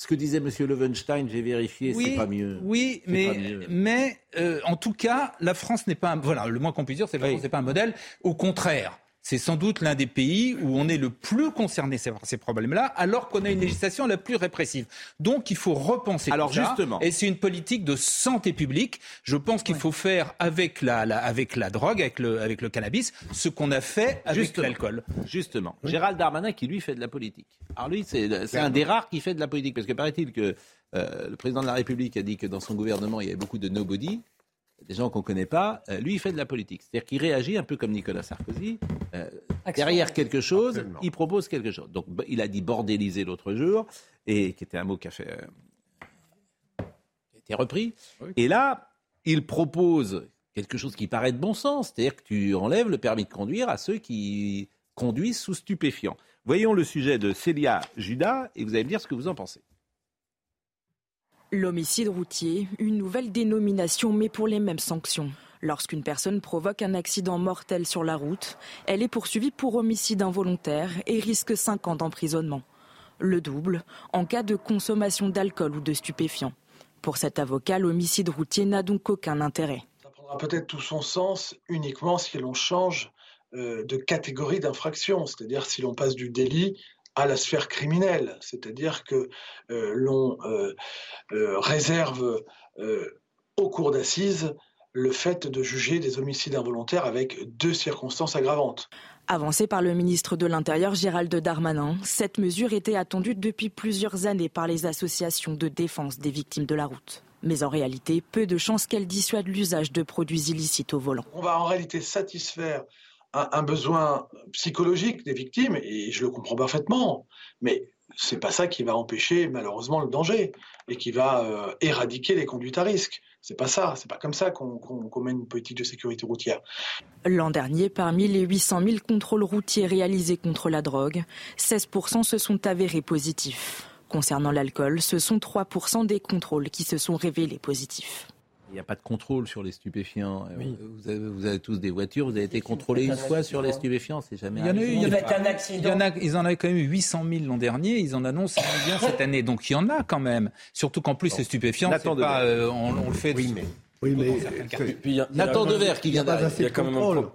ce que disait M. Levenstein, j'ai vérifié, c'est pas mieux. Oui, mais, mais euh, en tout cas, la France n'est pas un, voilà, le moins qu'on puisse dire, c'est que la France n'est pas un modèle. Au contraire, c'est sans doute l'un des pays où on est le plus concerné par ces problèmes-là, alors qu'on a une législation la plus répressive. Donc il faut repenser alors, justement. Et c'est une politique de santé publique. Je pense qu'il faut faire avec la, avec la drogue, avec le, avec le cannabis, ce qu'on a fait avec l'alcool. Justement. Gérald Darmanin qui lui fait de la politique. Alors lui, c'est un des rares qui fait de la politique, parce que paraît-il que euh, le président de la République a dit que dans son gouvernement, il y avait beaucoup de nobody des gens qu'on ne connaît pas, euh, lui, il fait de la politique. C'est-à-dire qu'il réagit un peu comme Nicolas Sarkozy. Euh, derrière quelque chose, il propose quelque chose. Donc, il a dit bordéliser l'autre jour, et qui était un mot qui a, fait, euh, été repris. Et là, il propose quelque chose qui paraît de bon sens, c'est-à-dire que tu enlèves le permis de conduire à ceux qui conduisent sous stupéfiants. Voyons le sujet de Célia Judas, et vous allez me dire ce que vous en pensez. L'homicide routier, une nouvelle dénomination mais pour les mêmes sanctions. Lorsqu'une personne provoque un accident mortel sur la route, elle est poursuivie pour homicide involontaire et risque 5 ans d'emprisonnement. Le double en cas de consommation d'alcool ou de stupéfiants. Pour cet avocat, l'homicide routier n'a donc aucun intérêt. Ça prendra peut-être tout son sens uniquement si l'on change euh, de catégorie d'infraction, c'est-à-dire si l'on passe du délit à la sphère criminelle, c'est-à-dire que euh, l'on euh, euh, réserve au cours d'assises le fait de juger des homicides involontaires avec deux circonstances aggravantes. Avancée par le ministre de l'Intérieur Gérald Darmanin, cette mesure était attendue depuis plusieurs années par les associations de défense des victimes de la route. Mais en réalité, peu de chances qu'elle dissuade l'usage de produits illicites au volant. On va en réalité satisfaire un, besoin psychologique des victimes, et je le comprends parfaitement, mais c'est pas ça qui va empêcher malheureusement le danger et qui va euh, éradiquer les conduites à risque. C'est pas ça, c'est pas comme ça qu'on mène une politique de sécurité routière. L'an dernier, parmi les 800 000 contrôles routiers réalisés contre la drogue, 16% se sont avérés positifs. Concernant l'alcool, ce sont 3% des contrôles qui se sont révélés positifs. Il n'y a pas de contrôle sur les stupéfiants. Euh, vous, avez, tous des voitures, vous avez été contrôlé une fois sur les stupéfiants, c'est jamais il y en a eu, il y un accident. ils en avaient quand même eu 800 000 l'an dernier, ils en annoncent un million cette année. Donc il y en a quand même. Surtout qu'en plus, les stupéfiants, pas, euh, on, le fait. Oui, mais. Oui, mais Nathan Devers qui vient d'arriver. Il y a quand même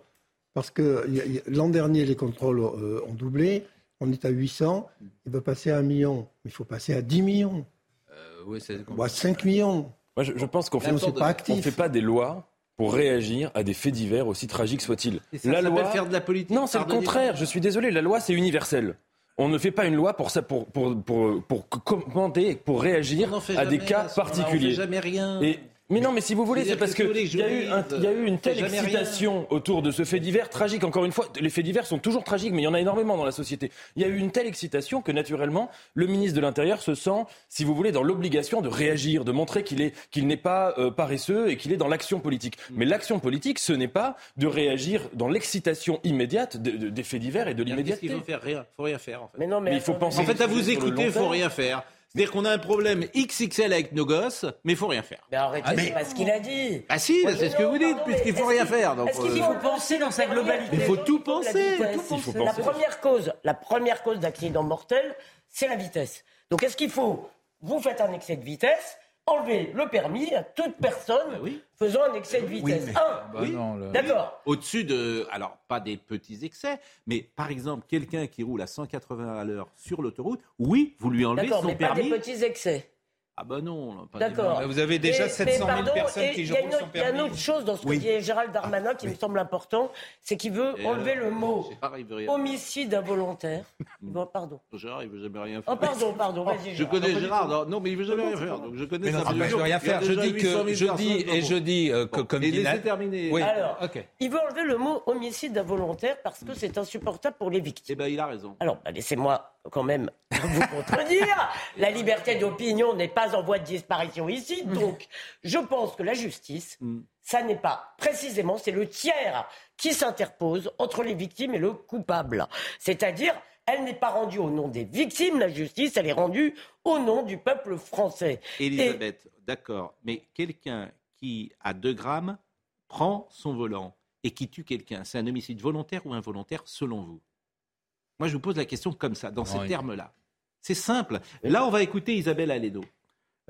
Parce que l'an dernier, les contrôles euh, ont doublé. On est à 800. Il va passer à 1 million. Mais il faut passer à 10 millions. Euh, oui, c'est... 5 millions je, pense qu'on ne fait pas des lois pour réagir à des faits divers aussi tragiques soient-ils. La loi faire de la politique. Non, c'est le contraire. Je suis désolé. La loi, c'est universel. On ne fait pas une loi pour ça, pour pour pour pour commenter, pour réagir à des cas particuliers. On fait jamais rien. Et Mais non, mais si vous voulez, c'est parce qu'il y, a eu y a eu une telle excitation autour de ce fait divers tragique. Encore une fois, les faits divers sont toujours tragiques, mais il y en a énormément dans la société. Il y a eu une telle excitation que naturellement, le ministre de l'Intérieur se sent, si vous voulez, dans l'obligation de réagir, de montrer qu'il est qu'il n'est pas euh, paresseux et qu'il est dans l'action politique. Mais l'action politique, ce n'est pas de réagir dans l'excitation immédiate des faits divers et de l'immédiateté. Il faut faire? Rien, faut rien faire. En fait. Mais non, mais, il faut penser. En fait, à vous écouter, il faut rien faire. C'est-à-dire qu'on a un problème XXL avec nos gosses, mais il faut rien faire. Mais arrêtez, ah, c'est pas ce qu'il a dit. Ah si, c'est ce que vous dites, puisqu'il faut rien faire. Est-ce qu'il faut penser dans sa globalité? Il faut tout penser. La première cause, la première cause d'accident mortel, c'est la vitesse. Donc est-ce qu'il faut, vous faites un excès de vitesse, enlever le permis à toute personne bah faisant un excès de vitesse. Oui, un, bah d'accord. Au-dessus de, alors pas des petits excès, mais par exemple quelqu'un qui roule à 180 à l'heure sur l'autoroute, oui, vous lui enlevez son mais permis. Pas des petits excès. Ah ben non. D'accord. Vous avez déjà 700 000 personnes qui jouent son permis. Il y a une autre chose dans ce que dit Gérald Darmanin qui me semble important, c'est qu'il veut enlever le mot homicide involontaire. pardon. Gérard, il veut jamais rien faire. Oh, pardon, pardon, vas-y. Je connais Gérard. Non, mais il veut jamais rien faire. Donc je connais ça. Mais non, veut rien faire. Je dis que je dis et je dis comme Et laissez terminer. Oui. Alors, il veut enlever le mot homicide involontaire parce que c'est insupportable pour les victimes. Eh ben, il a raison. Alors, bah, laissez-moi quand même vous contredire. La liberté d'opinion n'est pas en voie de disparition ici. Donc, je pense que la justice, mm. ça n'est pas précisément, c'est le tiers qui s'interpose entre les victimes et le coupable. C'est-à-dire, elle n'est pas rendue au nom des victimes, la justice, elle est rendue au nom du peuple français. Elisabeth, d'accord, mais quelqu'un qui, a 2 grammes, prend son volant et qui tue quelqu'un, c'est un homicide volontaire ou involontaire selon vous? Moi, je vous pose la question comme ça, dans ces termes-là. C'est simple. Là, on va écouter Isabelle Aleno.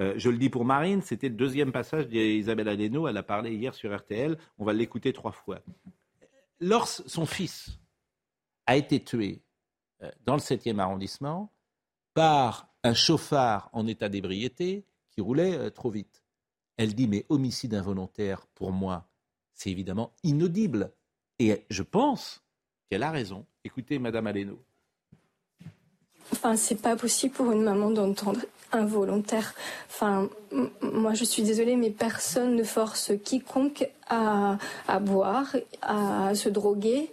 Euh, je le dis pour Marine, c'était le deuxième passage d'Isabelle Aleno. Elle a parlé hier sur RTL. On va l'écouter trois fois. Lorsque son fils a été tué euh, dans le 7e arrondissement par un chauffard en état d'ébriété qui roulait euh, trop vite. Elle dit mais homicide involontaire, pour moi, c'est évidemment inaudible. Et je pense qu'elle a raison. Écoutez, Madame Aleno. Enfin, c'est pas possible pour une maman d'entendre involontaire. Enfin, moi, je suis désolée, mais personne ne force quiconque à, à boire, à se droguer.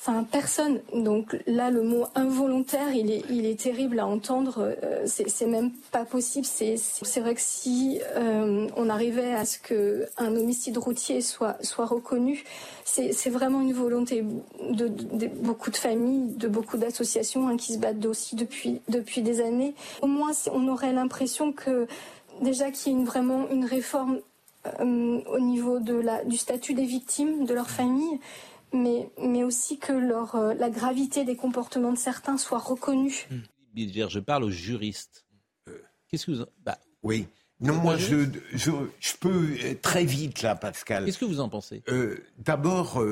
Enfin, personne. Donc là, le mot involontaire, il est, terrible à entendre. Euh, c'est même pas possible. C'est vrai que si euh, on arrivait à ce que un homicide routier soit, reconnu, c'est vraiment une volonté de, beaucoup de familles, de beaucoup d'associations hein, qui se battent aussi depuis, des années. Au moins, on aurait l'impression que déjà qu'il y ait une, vraiment une réforme euh, au niveau du statut des victimes, de leur famille mais, mais aussi que leur, euh, la gravité des comportements de certains soit reconnue. Je parle aux juristes. Euh, qu'est-ce que vous... Bah, oui. Non, moi, je, je, je, peux euh, très vite, là, Pascal. Qu'est-ce que vous en pensez? D'abord,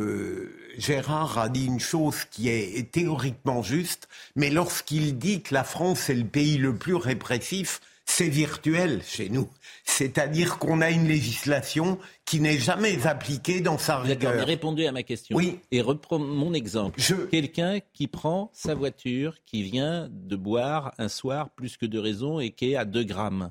Gérard a dit une chose qui est théoriquement juste, mais lorsqu'il dit que la France est le pays le plus répressif, c'est virtuel chez nous. C'est-à-dire qu'on a une législation qui n'est jamais appliquée dans sa rigueur. D'accord, répondu à ma question. Oui. Et reprends mon exemple. Quelqu'un qui prend sa voiture, qui vient de boire un soir plus que de raison et qui est à 2 grammes.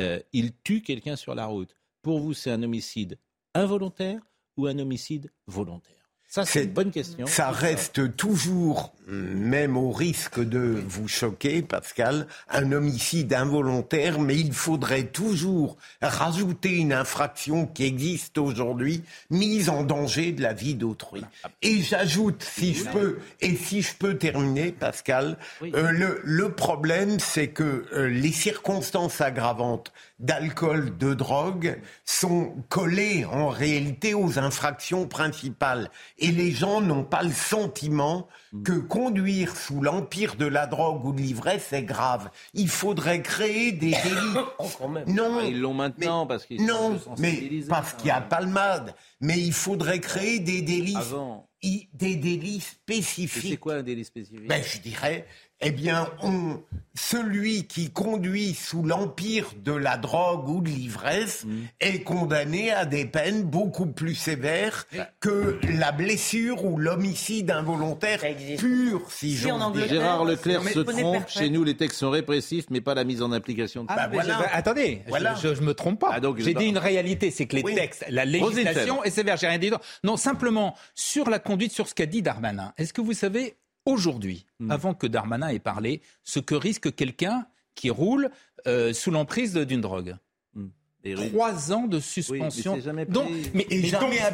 Euh, il tue quelqu'un sur la route. Pour vous, c'est un homicide involontaire ou un homicide volontaire? Ça, c'est une bonne question. Ça reste toujours, même au risque de vous choquer, Pascal, un homicide involontaire, mais il faudrait toujours rajouter une infraction qui existe aujourd'hui, mise en danger de la vie d'autrui. Et j'ajoute, si je peux, et si je peux terminer, Pascal, euh, le, le, problème, c'est que euh, les circonstances aggravantes d'alcool, de drogue, sont collées en réalité aux infractions principales. Et les gens n'ont pas le sentiment que conduire sous l'empire de la drogue ou de l'ivresse est grave. Il faudrait créer des délits. Oh, non, ah, ils l'ont maintenant parce qu'ils non, mais parce qu'il y a palmade. Mais il faudrait créer des délits. Des délits spécifiques. C'est quoi un délit spécifique? Ben, Je dirais eh bien, on, celui qui conduit sous l'empire de la drogue ou de l'ivresse mm. est condamné à des peines beaucoup plus sévères que la blessure ou l'homicide involontaire pur, si, j'en dis. Gérard Leclerc se trompe. Chez nous, les textes sont répressifs, mais pas la mise en application de ah, Attendez, je, ne me trompe pas. Ah, J'ai dit une réalité, c'est que les textes, la législation est sévère. J'ai rien dit. Non, simplement sur la conduite, sur ce qu'a dit Darmanin. Est-ce que vous savez aujourd'hui, hmm. avant que Darmanin ait parlé, ce que risque quelqu'un qui roule euh, sous l'emprise d'une drogue. Trois ans de suspension. mais jamais donc, mais,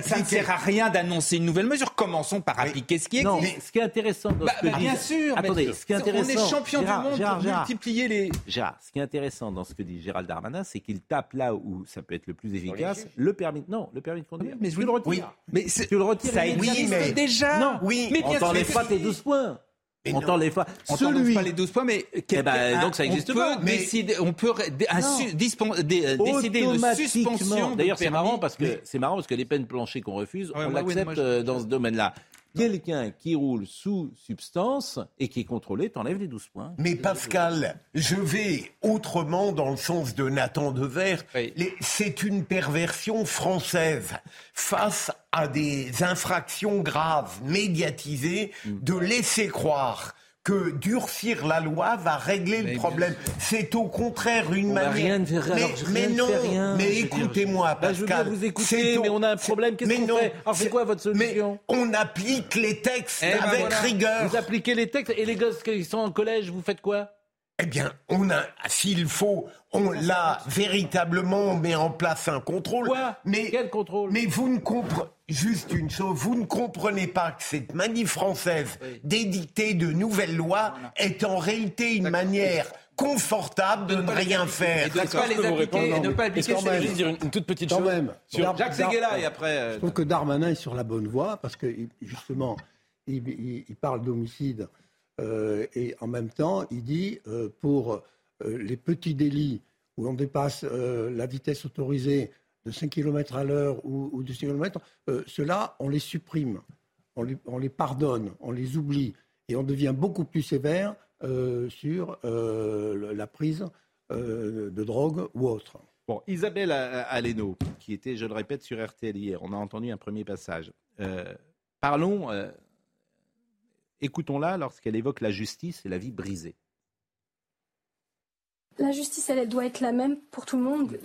ça ne sert à rien d'annoncer une nouvelle mesure. Commençons par appliquer ce qui existe. Non, ce qui est intéressant dans bah, ce que bah, bien sûr. Attendez, ce qui est intéressant. On est champion du monde pour multiplier les. Gérard, ce qui est intéressant dans ce que dit Gérald Darmanin, c'est qu'il tape là où ça peut être le plus efficace, le permis. Non, le permis de conduire. Mais je le retire. Oui. Mais tu le retires. Ça existe déjà. Non. Oui. Mais bien sûr. pas tes 12 points on t'enlève pas. On Celui... pas les 12 points, mais eh ben, donc ça existe on pas. Peut décider, on peut décider une suspension. D'ailleurs, c'est marrant parce que c'est marrant parce que les peines planchées qu'on refuse, on l'accepte euh, dans ce domaine-là. Quelqu'un qui roule sous substance et qui est contrôlé, t'enlèves les 12 points. Mais Pascal, je vais autrement dans le sens de Nathan Dever. C'est une perversion française face à des infractions graves médiatisées mm. de laisser croire que durcir la loi va régler le problème. C'est au contraire une manière. Rien faire, mais, mais non, mais écoutez-moi, Pascal. Bah, je veux vous écouter, mais on a un problème. Qu'est-ce qu'on fait Alors c'est quoi votre solution mais On applique les textes eh ben avec rigueur. Vous appliquez les textes et les gosses qui sont en collège, vous faites quoi eh bien, on a, s'il faut, on l'a véritablement, on met en place un contrôle. Quoi mais quel contrôle Mais vous ne comprenez juste une chose, vous ne comprenez pas que cette manif française d'édicter de nouvelles lois est en réalité une manière confortable de, ne rien faire. Et de ne pas les appliquer, et ne pas appliquer. Je juste dire une, toute petite chose. Même, sur Jacques Seguela et après. Euh, je trouve que Darmanin est sur la bonne voie parce que justement, il, parle d'homicide euh, et en même temps, il dit euh, pour les petits délits où on dépasse la vitesse autorisée de 5 km à l'heure ou, de 6 km, euh, ceux-là, on les supprime, on les, pardonne, on les oublie, et on devient beaucoup plus sévère euh, sur euh, la prise de drogue ou autre. Bon, Isabelle Aleno, qui était, je le répète, sur RTL hier, on a entendu un premier passage. parlons, écoutons-la lorsqu'elle évoque la justice et la vie brisée. La justice, elle, doit être la même pour tout le monde.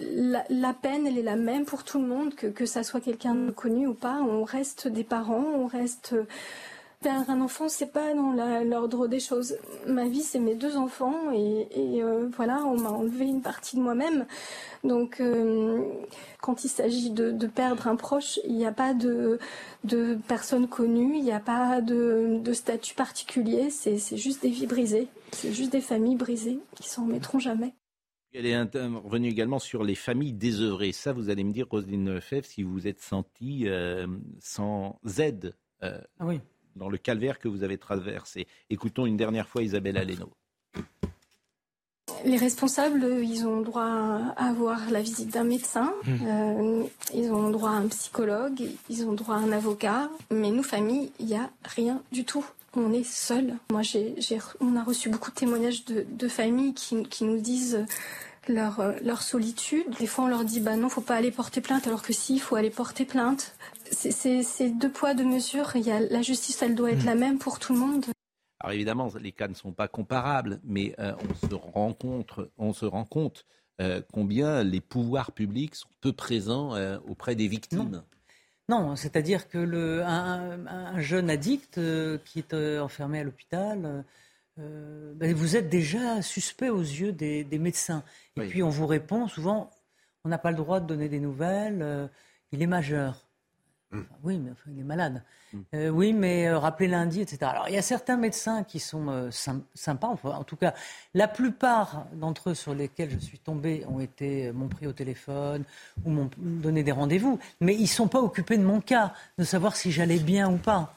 La, peine, elle est la même pour tout le monde, que, que ça soit quelqu'un de connu ou pas. On reste des parents, on reste Perdre un enfant, c'est pas dans l'ordre des choses. Ma vie, c'est mes deux enfants et, euh, voilà, on m'a enlevé une partie de moi-même. Donc, euh, quand il s'agit de, perdre un proche, il n'y a pas de, de personnes connues, il n'y a pas de, statut particulier. C'est juste des vies brisées, c'est juste des familles brisées qui s'en remettront jamais. Elle est revenue également sur les familles désœuvrées. Ça, vous allez me dire, Roselyne Lefebvre, si vous vous êtes senti euh, sans aide. ah oui dans le calvaire que vous avez traversé. Écoutons une dernière fois Isabelle Aleno. Les responsables, ils ont droit à avoir la visite d'un médecin, mmh. euh, ils ont droit à un psychologue, ils ont droit à un avocat, mais nous, famille, il n'y a rien du tout. On est seuls. Moi, j'ai, on a reçu beaucoup de témoignages de, familles qui, qui, nous disent leur, leur solitude. Des fois, on leur dit, bah non, faut pas aller porter plainte, alors que si, il faut aller porter plainte c'est deux poids, deux mesures. Il y a, la justice, elle doit être la même pour tout le monde. Alors évidemment, les cas ne sont pas comparables, mais euh, on, se rend compte, on se rend compte euh, combien les pouvoirs publics sont peu présents euh, auprès des victimes. Non, c'est-à-dire que le, un, jeune addict qui est enfermé à l'hôpital, ben, vous êtes déjà suspect aux yeux des, médecins. Et puis on vous répond souvent, on n'a pas le droit de donner des nouvelles, il est majeur. Mmh. Oui, mais il est malade. Mmh. Euh, oui, mais euh, rappelez lundi, etc. Alors, il y a certains médecins qui sont euh, sympas. en tout cas, la plupart d'entre eux sur lesquels je suis tombé ont été m'ont pris au téléphone ou m'ont donné des rendez-vous. Mais ils ne sont pas occupés de mon cas, de savoir si j'allais bien ou pas.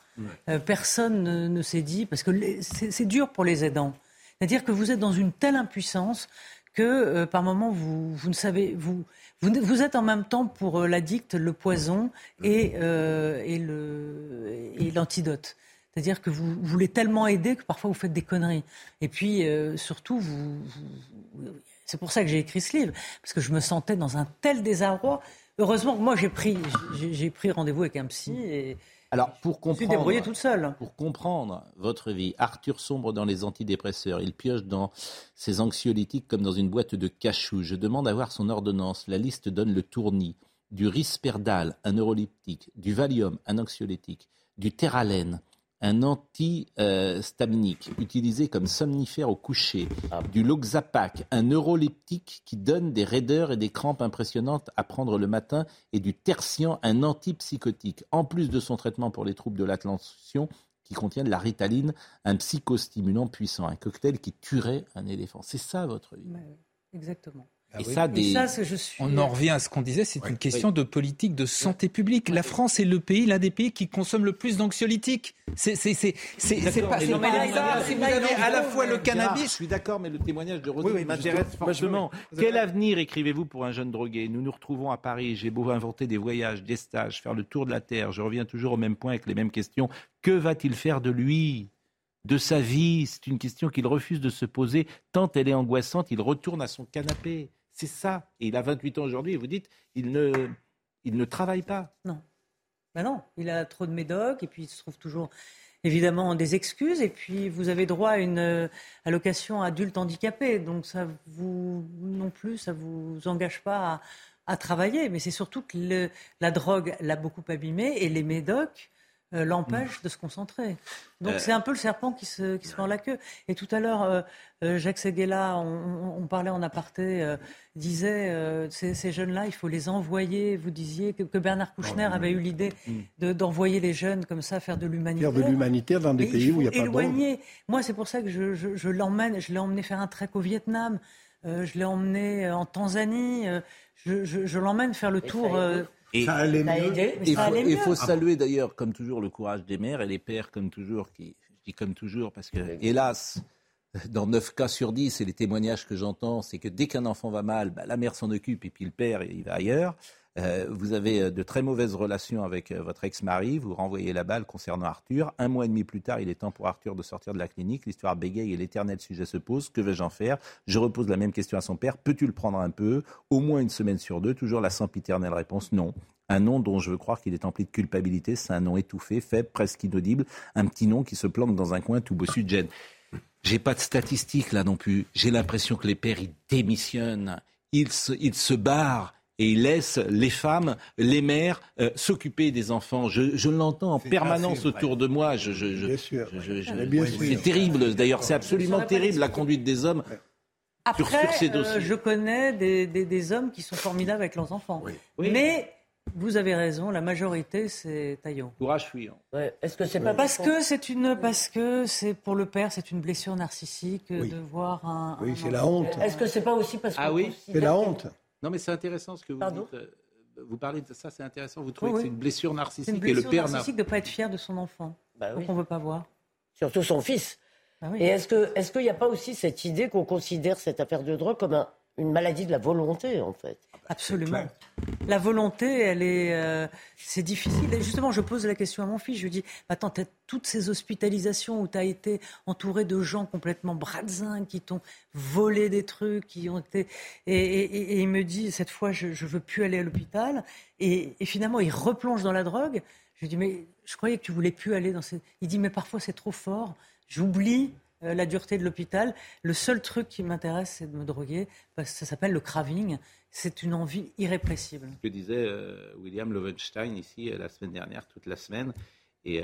personne ne, s'est dit, parce que c'est dur pour les aidants. C'est-à-dire que vous êtes dans une telle impuissance que par moment, vous, vous ne savez, vous, vous, êtes en même temps pour euh, l'addict le poison et, euh, et l'antidote. C'est-à-dire que vous, voulez tellement aider que parfois vous faites des conneries. Et puis, euh, surtout, vous, c'est pour ça que j'ai écrit ce livre, parce que je me sentais dans un tel désarroi. Heureusement que moi, j'ai pris, j'ai pris rendez-vous avec un psy et. Alors, pour comprendre, je suis toute seule. Pour comprendre votre vie, Arthur sombre dans les antidépresseurs. Il pioche dans ses anxiolytiques comme dans une boîte de cachou. Je demande à voir son ordonnance. La liste donne le tournis du risperdal, un neuroleptique, du Valium, un anxiolytique, du Terralène, un antihistaminique utilisé comme somnifère au coucher, ah. du Loxapac, un neuroleptique qui donne des raideurs et des crampes impressionnantes à prendre le matin, et du Tertian, un antipsychotique, en plus de son traitement pour les troubles de l'attention qui contient de la ritaline, un psychostimulant puissant, un cocktail qui tuerait un éléphant. C'est ça votre vie. exactement. Ah et ça, on en revient à ce qu'on disait, c'est une question de politique de santé publique. La France est le pays, l'un des pays qui consomme le plus d'anxiolytiques. C'est pas, si vous avez à la fois le cannabis. Je suis d'accord, mais le témoignage de Rosine m'intéresse fortement. Quel avenir écrivez-vous pour un jeune drogué? Nous nous retrouvons à Paris. J'ai beau inventer des voyages, des stages, faire le tour de la terre. Je reviens toujours au même point avec les mêmes questions. Que va-t-il faire de lui de sa vie? C'est une question qu'il refuse de se poser tant elle est angoissante. Il retourne à son canapé. C'est ça. Et il a 28 ans aujourd'hui et vous dites, il ne, il ne travaille pas. Non. Ben non, il a trop de médocs et puis il se trouve toujours évidemment des excuses et puis vous avez droit à une euh, allocation adulte handicapé. Donc ça vous non plus, ça vous engage pas à, travailler. Mais c'est surtout que la drogue l'a beaucoup abîmé et les médocs euh, l'empêche mm. de se concentrer. Donc euh. c'est un peu le serpent qui se, qui se mord la queue. Et tout à l'heure, euh, Jacques Seguela, on, parlait en aparté, disait ces, jeunes-là, il faut les envoyer. Vous disiez que, Bernard Kouchner avait eu l'idée mm. d'envoyer les jeunes comme ça faire de l'humanitaire. Faire de l'humanitaire dans des pays où il n'y a pas de drogue. Moi, c'est pour ça que je, je, je l'emmène. Je l'ai emmené faire un trek au Vietnam. je l'ai emmené en Tanzanie. je, l'emmène faire le tour. Et ça allait mieux. Il faut, saluer d'ailleurs, comme toujours, le courage des mères et les pères, comme toujours, qui, je dis comme toujours, parce que, hélas, dans 9 cas sur 10, et les témoignages que j'entends, c'est que dès qu'un enfant va mal, bah, la mère s'en occupe et puis le père, il va ailleurs. Euh, vous avez euh, de très mauvaises relations avec euh, votre ex-mari, vous renvoyez la balle concernant Arthur. Un mois et demi plus tard, il est temps pour Arthur de sortir de la clinique. L'histoire bégaye et l'éternel sujet se pose. Que vais-je en faire? Je repose la même question à son père. Peux-tu le prendre un peu? Au moins une semaine sur deux. Toujours la sempiternelle réponse non. Un nom dont je veux croire qu'il est empli de culpabilité. C'est un nom étouffé, faible, presque inaudible. Un petit nom qui se planque dans un coin tout bossu de gêne. J'ai pas de statistiques là non plus. J'ai l'impression que les pères, ils démissionnent. Ils ils se barrent et il laisse les femmes, les mères euh, s'occuper des enfants. Je, l'entends en permanence autour de moi. Je, bien sûr. c'est terrible. D'ailleurs, c'est absolument terrible la conduite des hommes. Après, sur, ces dossiers. Euh, je connais des, hommes qui sont formidables avec leurs enfants. Mais vous avez raison, la majorité c'est taillon. Courage fuyant. Est-ce que c'est pas parce que c'est une parce que c'est pour le père c'est une blessure narcissique de voir un. Oui, c'est la honte. Est-ce que c'est pas aussi parce que ah oui, c'est la honte. Non, mais c'est intéressant ce que vous dites. Euh, vous parlez de ça, c'est intéressant. Vous trouvez que c'est une blessure narcissique une blessure et le père narcissique de ne pas être fier de son enfant. Bah Donc on ne veut pas voir. Surtout son fils. Bah et est-ce que est-ce qu'il n'y a pas aussi cette idée qu'on considère cette affaire de drogue comme une maladie de la volonté en fait? Absolument. La volonté, elle est, euh, c'est difficile. Et justement, je pose la question à mon fils. Je lui dis, attends, as toutes ces hospitalisations où tu as été entouré de gens complètement bradzingues, qui t'ont volé des trucs, qui ont été, et, il me dit, cette fois, je, je veux plus aller à l'hôpital. Et, finalement, il replonge dans la drogue. Je lui dis, mais je croyais que tu voulais plus aller dans ces. Il dit, mais parfois c'est trop fort. J'oublie euh, la dureté de l'hôpital. Le seul truc qui m'intéresse, c'est de me droguer, parce que ça s'appelle le craving. C'est une envie irrépressible. Ce que disait euh, William Lovenstein ici euh, la semaine dernière, toute la semaine. Et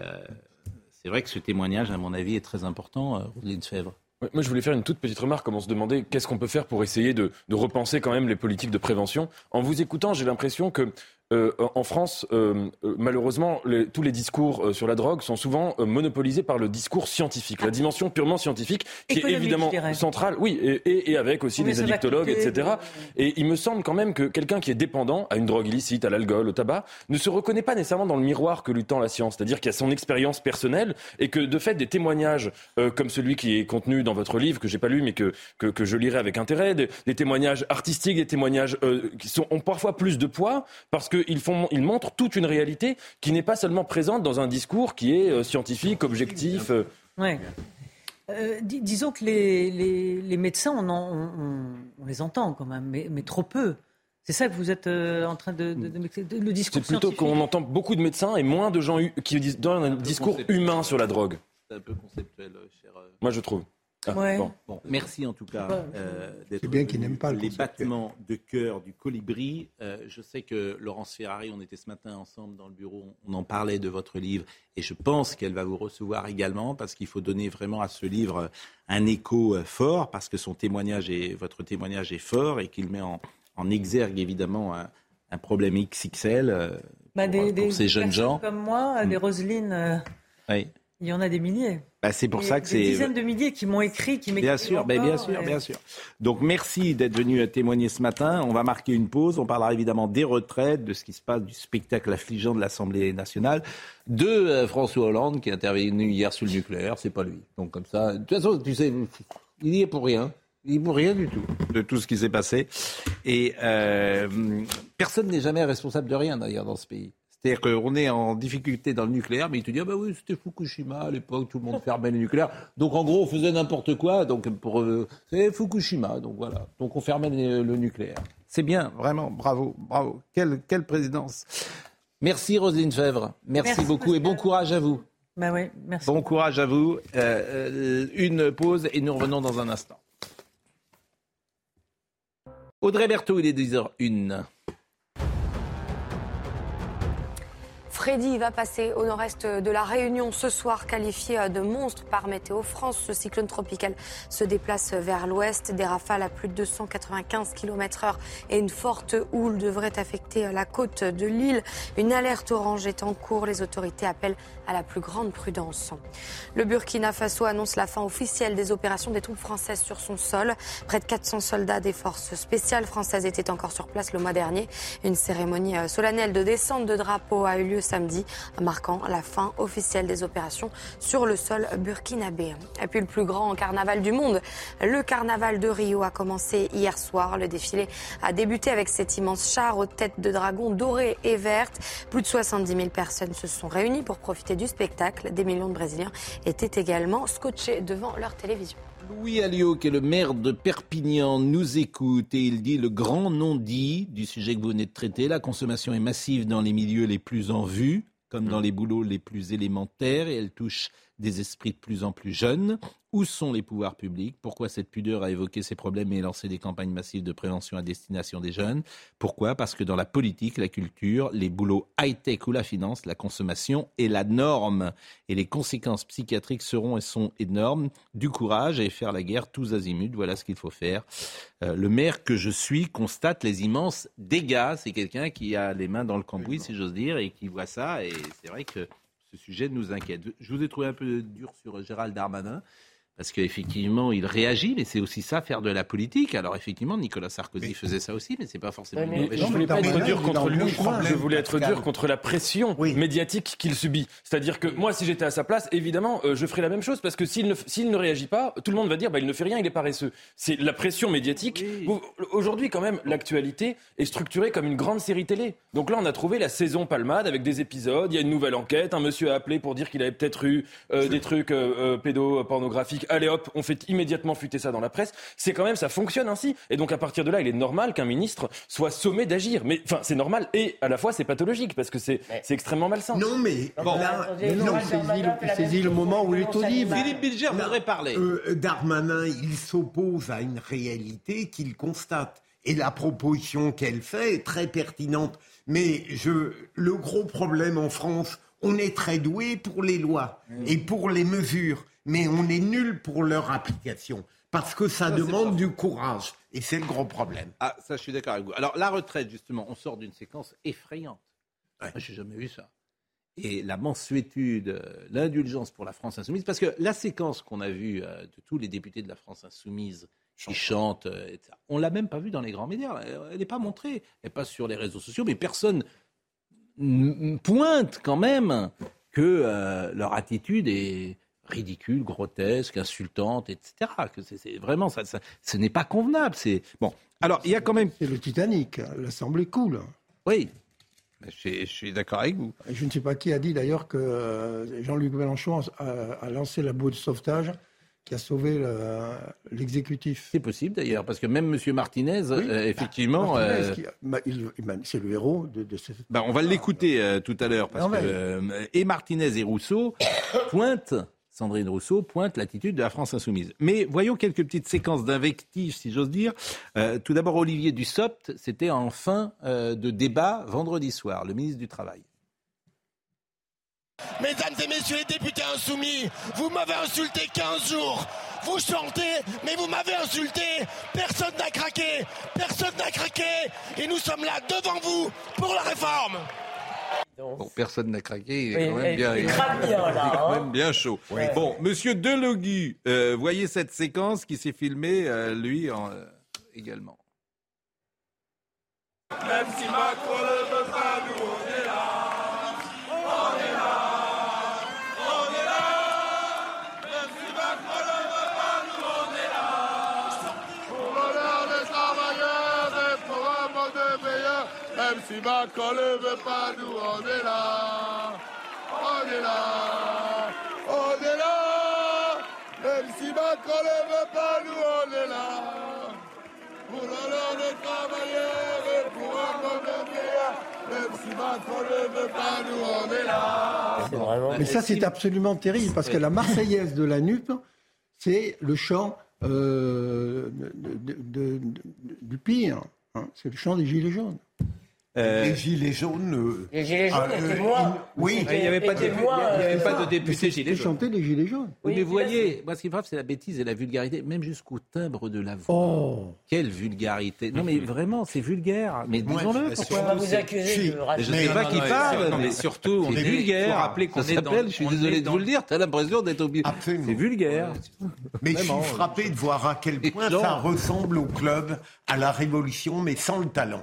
c'est vrai que ce témoignage, à mon avis, est très important, Roselyne Fèvre. Moi, je voulais faire une toute petite remarque, on se demandait qu'est-ce qu'on peut faire pour essayer de, de, repenser quand même les politiques de prévention. En vous écoutant, j'ai l'impression que euh, en France, euh, euh, malheureusement, tous les discours sur la drogue sont souvent monopolisés par le discours scientifique, la dimension purement scientifique, qui est évidemment centrale, oui, et, avec aussi des addictologues, etc. Et il me semble quand même que quelqu'un qui est dépendant à une drogue illicite, à l'alcool, au tabac, ne se reconnaît pas nécessairement dans le miroir que lui tend la science, c'est-à-dire qu'il y a son expérience personnelle et que de fait des témoignages comme celui qui est contenu dans votre livre, que j'ai pas lu mais que, que, je lirai avec intérêt, des, témoignages artistiques, des témoignages qui sont, ont parfois plus de poids parce que qu'ils font, ils montrent toute une réalité qui n'est pas seulement présente dans un discours qui est euh, scientifique, objectif. Euh. Ouais. disons que les, les, médecins, on, on, les entend quand même, mais, mais trop peu. C'est ça que vous êtes en train de, de, de, le discours. C'est plutôt qu'on entend beaucoup de médecins et moins de gens qui donnent un, discours humain sur la drogue. C'est un peu conceptuel, cher. Moi, je trouve. Ah, bon. merci en tout cas euh, d'être bien qu'il n'aime pas les battements de cœur du colibri. Euh, je sais que Laurence Ferrari, on était ce matin ensemble dans le bureau, on en parlait de votre livre et je pense qu'elle va vous recevoir également parce qu'il faut donner vraiment à ce livre un écho euh, fort parce que son témoignage est, votre témoignage est fort et qu'il met en, exergue évidemment un, problème XXL bah, pour, ces jeunes gens. Comme moi, des mm. Roselyne. Oui. Il y en a des milliers. Bah, c'est pour ça que c'est. Des dizaines de milliers qui m'ont écrit, qui. Bien sûr, bah, bien sûr, bien sûr. Donc merci d'être venu témoigner ce matin. On va marquer une pause. On parlera évidemment des retraites, de ce qui se passe, du spectacle affligeant de l'Assemblée nationale, de euh, François Hollande qui est intervenu hier sur le nucléaire. C'est pas lui. Donc comme ça, de toute façon, tu sais, il y est pour rien. Il n'y est pour rien du tout de tout ce qui s'est passé. Et euh, personne n'est jamais responsable de rien d'ailleurs dans ce pays. C'est-à-dire qu'on est en difficulté dans le nucléaire, mais il te dit ah bah oui, c'était Fukushima à l'époque, tout le monde fermait le nucléaire. Donc en gros, on faisait n'importe quoi. Donc pour euh, c'est Fukushima, donc voilà. Donc on fermait le, nucléaire. C'est bien, vraiment, bravo, bravo. Quelle, quelle présidence. Merci Roselyne Fèvre. Merci, beaucoup et bon courage à vous. Bah oui, merci. Bon courage à vous. Euh, euh, une pause et nous revenons dans un instant. Audrey Berthaud, il est 10h01. Freddy va passer au nord-est de la Réunion ce soir, qualifié de monstre par Météo France. Ce cyclone tropical se déplace vers l'ouest. Des rafales à plus de 295 km/h et une forte houle devraient affecter la côte de l'île. Une alerte orange est en cours. Les autorités appellent à la plus grande prudence. Le Burkina Faso annonce la fin officielle des opérations des troupes françaises sur son sol. Près de 400 soldats des forces spéciales françaises étaient encore sur place le mois dernier. Une cérémonie solennelle de descente de drapeau a eu lieu samedi, marquant la fin officielle des opérations sur le sol burkinabé. Et puis le plus grand carnaval du monde, le carnaval de Rio a commencé hier soir. Le défilé a débuté avec cet immense char aux têtes de dragons dorées et vertes. Plus de 70 000 personnes se sont réunies pour profiter du spectacle. Des millions de Brésiliens étaient également scotchés devant leur télévision. Louis Alliot, qui est le maire de Perpignan, nous écoute et il dit le grand non-dit du sujet que vous venez de traiter. La consommation est massive dans les milieux les plus en vue, comme dans les boulots les plus élémentaires, et elle touche des esprits de plus en plus jeunes. Où sont les pouvoirs publics? Pourquoi cette pudeur a évoqué ces problèmes et lancé des campagnes massives de prévention à destination des jeunes? Pourquoi? Parce que dans la politique, la culture, les boulots high-tech ou la finance, la consommation est la norme. Et les conséquences psychiatriques seront et sont énormes. Du courage et faire la guerre tous azimuts, voilà ce qu'il faut faire. Euh, le maire que je suis constate les immenses dégâts. C'est quelqu'un qui a les mains dans le cambouis, si j'ose dire, et qui voit ça. Et c'est vrai que ce sujet nous inquiète. Je vous ai trouvé un peu dur sur Gérald Darmanin parce qu'effectivement, il réagit, mais c'est aussi ça, faire de la politique. Alors effectivement, Nicolas Sarkozy faisait ça aussi, mais c'est pas forcément. mais je voulais pas être dur contre lui. Je voulais être dur contre la pression médiatique qu'il subit. C'est-à-dire que moi, si j'étais à sa place, évidemment, euh, je ferais la même chose parce que s'il ne, s'il ne réagit pas, tout le monde va dire, bah, il ne fait rien, il est paresseux. C'est la pression médiatique. Aujourd'hui, quand même, l'actualité est structurée comme une grande série télé. Donc là, on a trouvé la saison palmade avec des épisodes. Il y a une nouvelle enquête. Un monsieur a appelé pour dire qu'il avait peut-être eu euh, des trucs euh, pédopornographiques allez hop, on fait immédiatement fuiter ça dans la presse. C'est quand même, ça fonctionne ainsi. Et donc à partir de là, il est normal qu'un ministre soit sommé d'agir. Mais enfin, c'est normal et à la fois c'est pathologique parce que c'est extrêmement malsain. Non, mais bon, là, non, il saisit le moment où il est audible. Philippe Bilger voudrait parler. Euh, Darmanin, il s'oppose à une réalité qu'il constate. Et la proposition qu'elle fait est très pertinente. Mais je, le gros problème en France, on est très doué pour les lois et pour les mesures mais on est nul pour leur application. Parce que ça, demande du courage. Et c'est le gros problème. Ah, ça, je suis d'accord avec vous. Alors, la retraite, justement, on sort d'une séquence effrayante. Ouais. Je n'ai jamais vu ça. Et la mensuétude, euh, l'indulgence pour la France insoumise, parce que la séquence qu'on a vue euh, de tous les députés de la France insoumise qui chantent, euh, on l'a même pas vue dans les grands médias. Elle n'est pas montrée. Elle n'est pas sur les réseaux sociaux, mais personne pointe quand même que leur attitude est ridicule, grotesque, insultante, etc. Que c'est vraiment ça, ce n'est pas convenable. C'est bon. Alors il y a quand même. C'est le Titanic. L'Assemblée coule. Oui. Je, suis d'accord avec vous. Je ne sais pas qui a dit d'ailleurs que euh, Jean-Luc Mélenchon a, lancé la boue de sauvetage qui a sauvé l'exécutif. c'est possible d'ailleurs, parce que même M. Martinez, euh, effectivement... Euh, c'est le héros de, de bah, on va l'écouter tout à l'heure, parce que et Martinez et Rousseau pointent Sandrine Rousseau pointe l'attitude de la France insoumise. Mais voyons quelques petites séquences d'invectives, si j'ose dire. Euh, tout d'abord, Olivier Dussopt, c'était en fin euh, de débat vendredi soir, le ministre du Travail. Mesdames et messieurs les députés insoumis, vous m'avez insulté 15 jours. Vous chantez, mais vous m'avez insulté. Personne n'a craqué. Personne n'a craqué. Et nous sommes là devant vous pour la réforme. Bon, personne n'a craqué, il est quand même bien, il quand même bien chaud. Bon, Monsieur Delogu, euh, voyez cette séquence qui s'est filmée, euh, lui en, euh, également. Même si Macron ne veut pas, nous si Macron ne veut pas, nous on est là. On est là. On est là. Même si Macron ne veut pas, nous on est là. Pour l'honneur des travailleurs et pour un monde. Même si Macron ne veut pas, nous on est là. Mais ça, c'est absolument terrible parce que la Marseillaise de la NUP, c'est le chant euh, du pire. Hein. C'est le chant des Gilets jaunes. Euh, les Gilets jaunes. Euh, les Gilets jaunes ah, étaient moi. Oui, il n'y avait pas de, avait pas de député Gilets jaunes. chanter les Gilets jaunes. Oui, mais vous voyez, moi ce qui me frappe, c'est la bêtise et la vulgarité, même jusqu'au timbre de la voix. Oh. Quelle vulgarité. Non mais vraiment, c'est vulgaire. Mais disons-le, pourquoi On va vous accuser de Je ne sais pas qui parle, mais surtout, on est vulgaire. Rappelez qu'on s'appelle, je suis désolé de vous le dire, tu as l'impression d'être au C'est vulgaire. Mais je suis frappé de voir à quel point ça ressemble au club, à la révolution, mais sans le talent.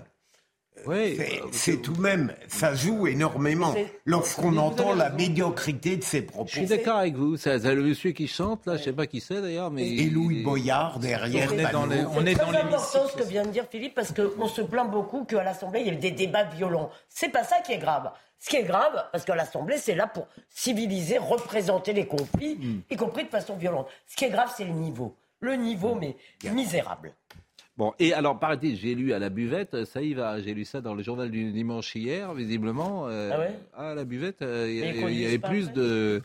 Oui, c'est tout de même, ça joue énormément lorsqu'on entend la médiocrité de ses propos. Je suis d'accord avec vous. C'est le monsieur qui chante là, je sais pas qui c'est d'ailleurs, mais et Louis Boyard derrière. On est dans les, on est dans important ce que vient de dire Philippe parce qu'on se plaint beaucoup qu'à l'Assemblée il y ait des débats violents. C'est pas ça qui est grave. Ce qui est grave, parce que l'Assemblée, c'est là pour civiliser, représenter les conflits, hmm. y compris de façon violente. Ce qui est grave, c'est le niveau. Le niveau, mais misérable. Bon, et alors, paraît-il, j'ai lu à la buvette, ça y va, j'ai lu ça dans le journal du dimanche hier, visiblement. Euh, ah ouais? À la buvette, euh, il y, avait plus de.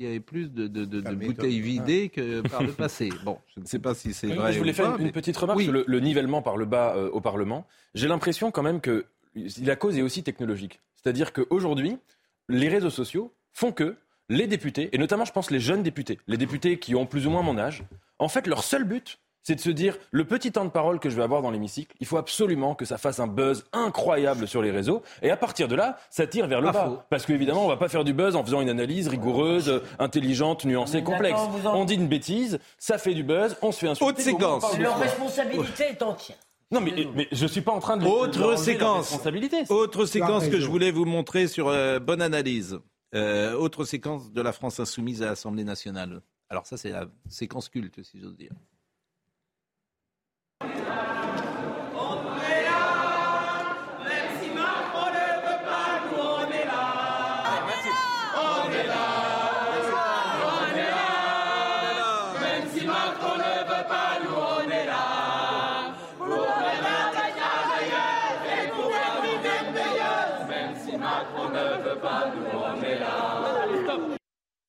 Il y avait plus de, bouteilles vidées que par le passé. Bon, je ne sais pas si c'est vrai. Je voulais faire une, petite remarque sur le, nivellement par le bas euh, au Parlement. J'ai l'impression quand même que la cause est aussi technologique. C'est-à-dire qu'aujourd'hui, les réseaux sociaux font que les députés, et notamment je pense les jeunes députés, les députés qui ont plus ou moins mon âge, en fait leur seul but, c'est de se dire le petit temps de parole que je vais avoir dans l'hémicycle, il faut absolument que ça fasse un buzz incroyable sur les réseaux. Et à partir de là, ça tire vers le bas. Parce qu'évidemment, on va pas faire du buzz en faisant une analyse rigoureuse, intelligente, nuancée, complexe. On dit une bêtise, ça fait du buzz, on se fait insulter. Autre séquence. Leur responsabilité est entière. Non, mais, mais je suis pas en train de. Autre séquence. Autre séquence que je voulais vous montrer sur euh, bonne analyse. Euh, autre séquence de la France insoumise à l'Assemblée nationale. Alors ça, c'est la séquence culte, si j'ose dire.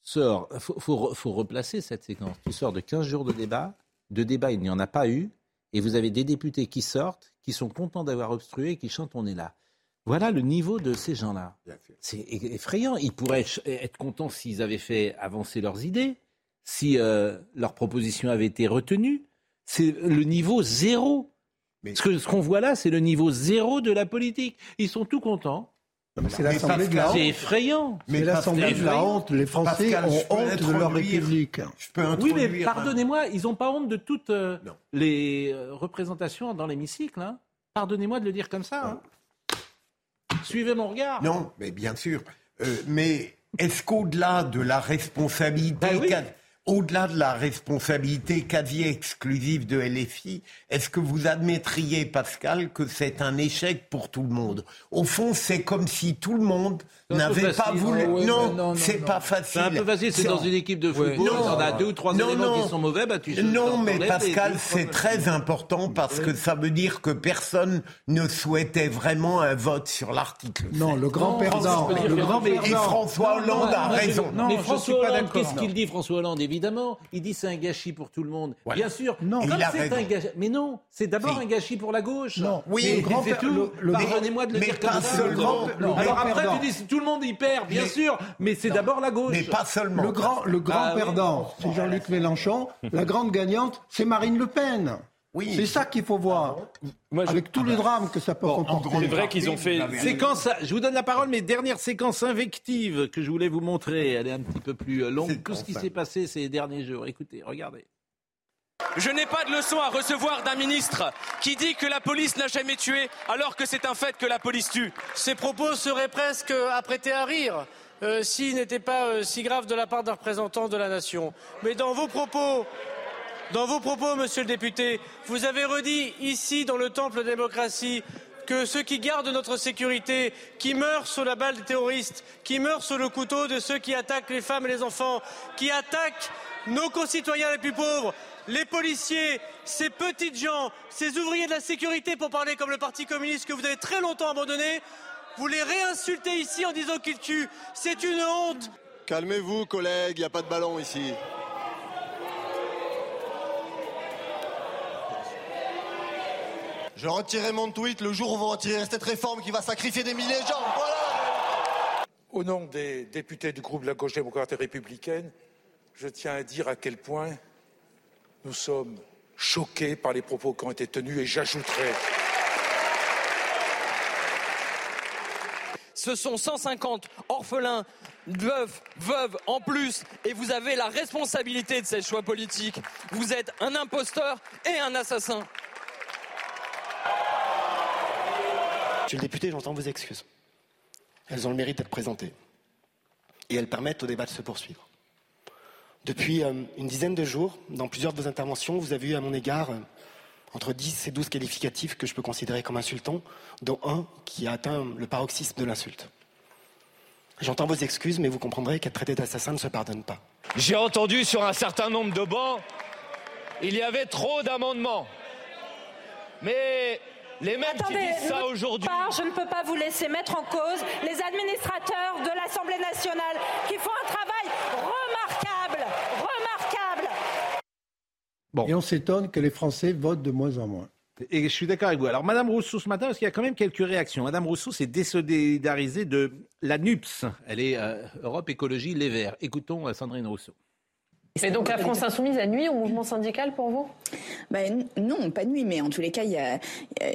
Sors, faut, faut, replacer cette séquence. Tu sors de 15 jours de débat, de débat il n'y en a pas eu, et vous avez des députés qui sortent, qui sont contents d'avoir obstrué, qui chantent on est là. Voilà le niveau de ces gens-là. C'est effrayant. Ils pourraient être contents s'ils avaient fait avancer leurs idées, si euh, leurs propositions avaient été retenues. C'est le niveau zéro. Ce qu'on voit là, c'est le niveau zéro de la politique. Ils sont tout contents. C'est l'Assemblée de la honte. C'est effrayant. Mais l'Assemblée de la honte. Les Français ont honte de leur République. oui, mais pardonnez-moi, ils n'ont pas honte de toutes euh, les euh, représentations dans l'hémicycle. Hein. Pardonnez-moi de le dire comme ça. Hein. Suivez mon regard. Non, mais bien sûr. Euh, mais est-ce qu'au-delà de la responsabilité, ben au-delà de la responsabilité quasi exclusive de LFI, est-ce que vous admettriez, Pascal, que c'est un échec pour tout le monde? Au fond, c'est comme si tout le monde n'avait pas voulu. Ah non, c'est pas facile. C'est un peu facile, c'est dans une équipe de football, on a deux ou trois éléments qui sont mauvais, bah tu Non, mais Pascal, c'est très important parce que ça veut dire que personne ne souhaitait vraiment un vote sur l'article. Non, le grand perdant. Le grand perdant. Et François Hollande a raison. Non, mais François Hollande, qu'est-ce qu'il dit, François Hollande? Évidemment, il dit c'est un gâchis pour tout le monde. Bien sûr. Non, il a raison. Un gâchis... Mais non, c'est d'abord un gâchis pour la gauche. Non, oui, c'est tout. Pardonnez-moi de le dire comme ça. Alors après, tu dis tout le monde y perd, bien sûr, mais c'est d'abord la gauche. Mais pas seulement. Le grand, le grand ah perdant, c'est Jean-Luc Mélenchon. La grande gagnante, c'est Marine Le Pen. Oui. C'est ça qu'il faut voir. Moi, Avec tous les drames que ça peut comporter. C'est vrai qu'ils ont fait. Séquence, je vous donne la parole, mais dernière séquence invective que je voulais vous montrer. Elle est un petit peu plus euh, longue. Tout ce qui s'est passé ces derniers jours. Écoutez, regardez. Je n'ai pas de leçon à recevoir d'un ministre qui dit que la police n'a jamais tué alors que c'est un fait que la police tue. Ces propos seraient presque apprêtés à rire euh, s'ils n'étaient pas euh, si graves de la part d'un représentant de la nation. Mais dans vos propos, dans vos propos, monsieur le député, vous avez redit ici dans le temple de la démocratie que ceux qui gardent notre sécurité, qui meurent sous la balle des terroristes, qui meurent sous le couteau de ceux qui attaquent les femmes et les enfants, qui attaquent nos concitoyens les plus pauvres, les policiers, ces petites gens, ces ouvriers de la sécurité, pour parler comme le Parti communiste que vous avez très longtemps abandonné, vous les réinsultez ici en disant qu'ils tuent. C'est une honte. Calmez-vous, collègues, il n'y a pas de ballon ici. Je retirerai mon tweet le jour où vous retirerez cette réforme qui va sacrifier des milliers de gens. Voilà. Au nom des députés du groupe de la gauche démocrate et républicaine, je tiens à dire à quel point nous sommes choqués par les propos qui ont été tenus et j'ajouterai. Ce sont 150 orphelins, veuves, veuves en plus, et vous avez la responsabilité de ces choix politiques. Vous êtes un imposteur et un assassin. Monsieur le député, j'entends vos excuses. Elles ont le mérite d'être présentées. Et elles permettent au débat de se poursuivre. Depuis euh, une dizaine de jours, dans plusieurs de vos interventions, vous avez eu à mon égard euh, entre 10 et 12 qualificatifs que je peux considérer comme insultants, dont un qui a atteint le paroxysme de l'insulte. J'entends vos excuses, mais vous comprendrez qu'être traité d'assassin ne se pardonne pas. J'ai entendu sur un certain nombre de bancs, il y avait trop d'amendements. Mais les mêmes qui disent ça aujourd'hui. Je ne peux pas vous laisser mettre en cause les administrateurs de l'Assemblée nationale qui font un travail Bon. Et on s'étonne que les Français votent de moins en moins. Et je suis d'accord avec vous. Alors, Madame Rousseau, ce matin, parce qu'il y a quand même quelques réactions? Madame Rousseau s'est désolidarisée de la NUPS. Elle est euh, Europe Écologie Les Verts. Écoutons euh, Sandrine Rousseau. Mais donc la France insoumise a nuit au mouvement syndical pour vous? Ben, Non, pas nuit, mais en tous les cas,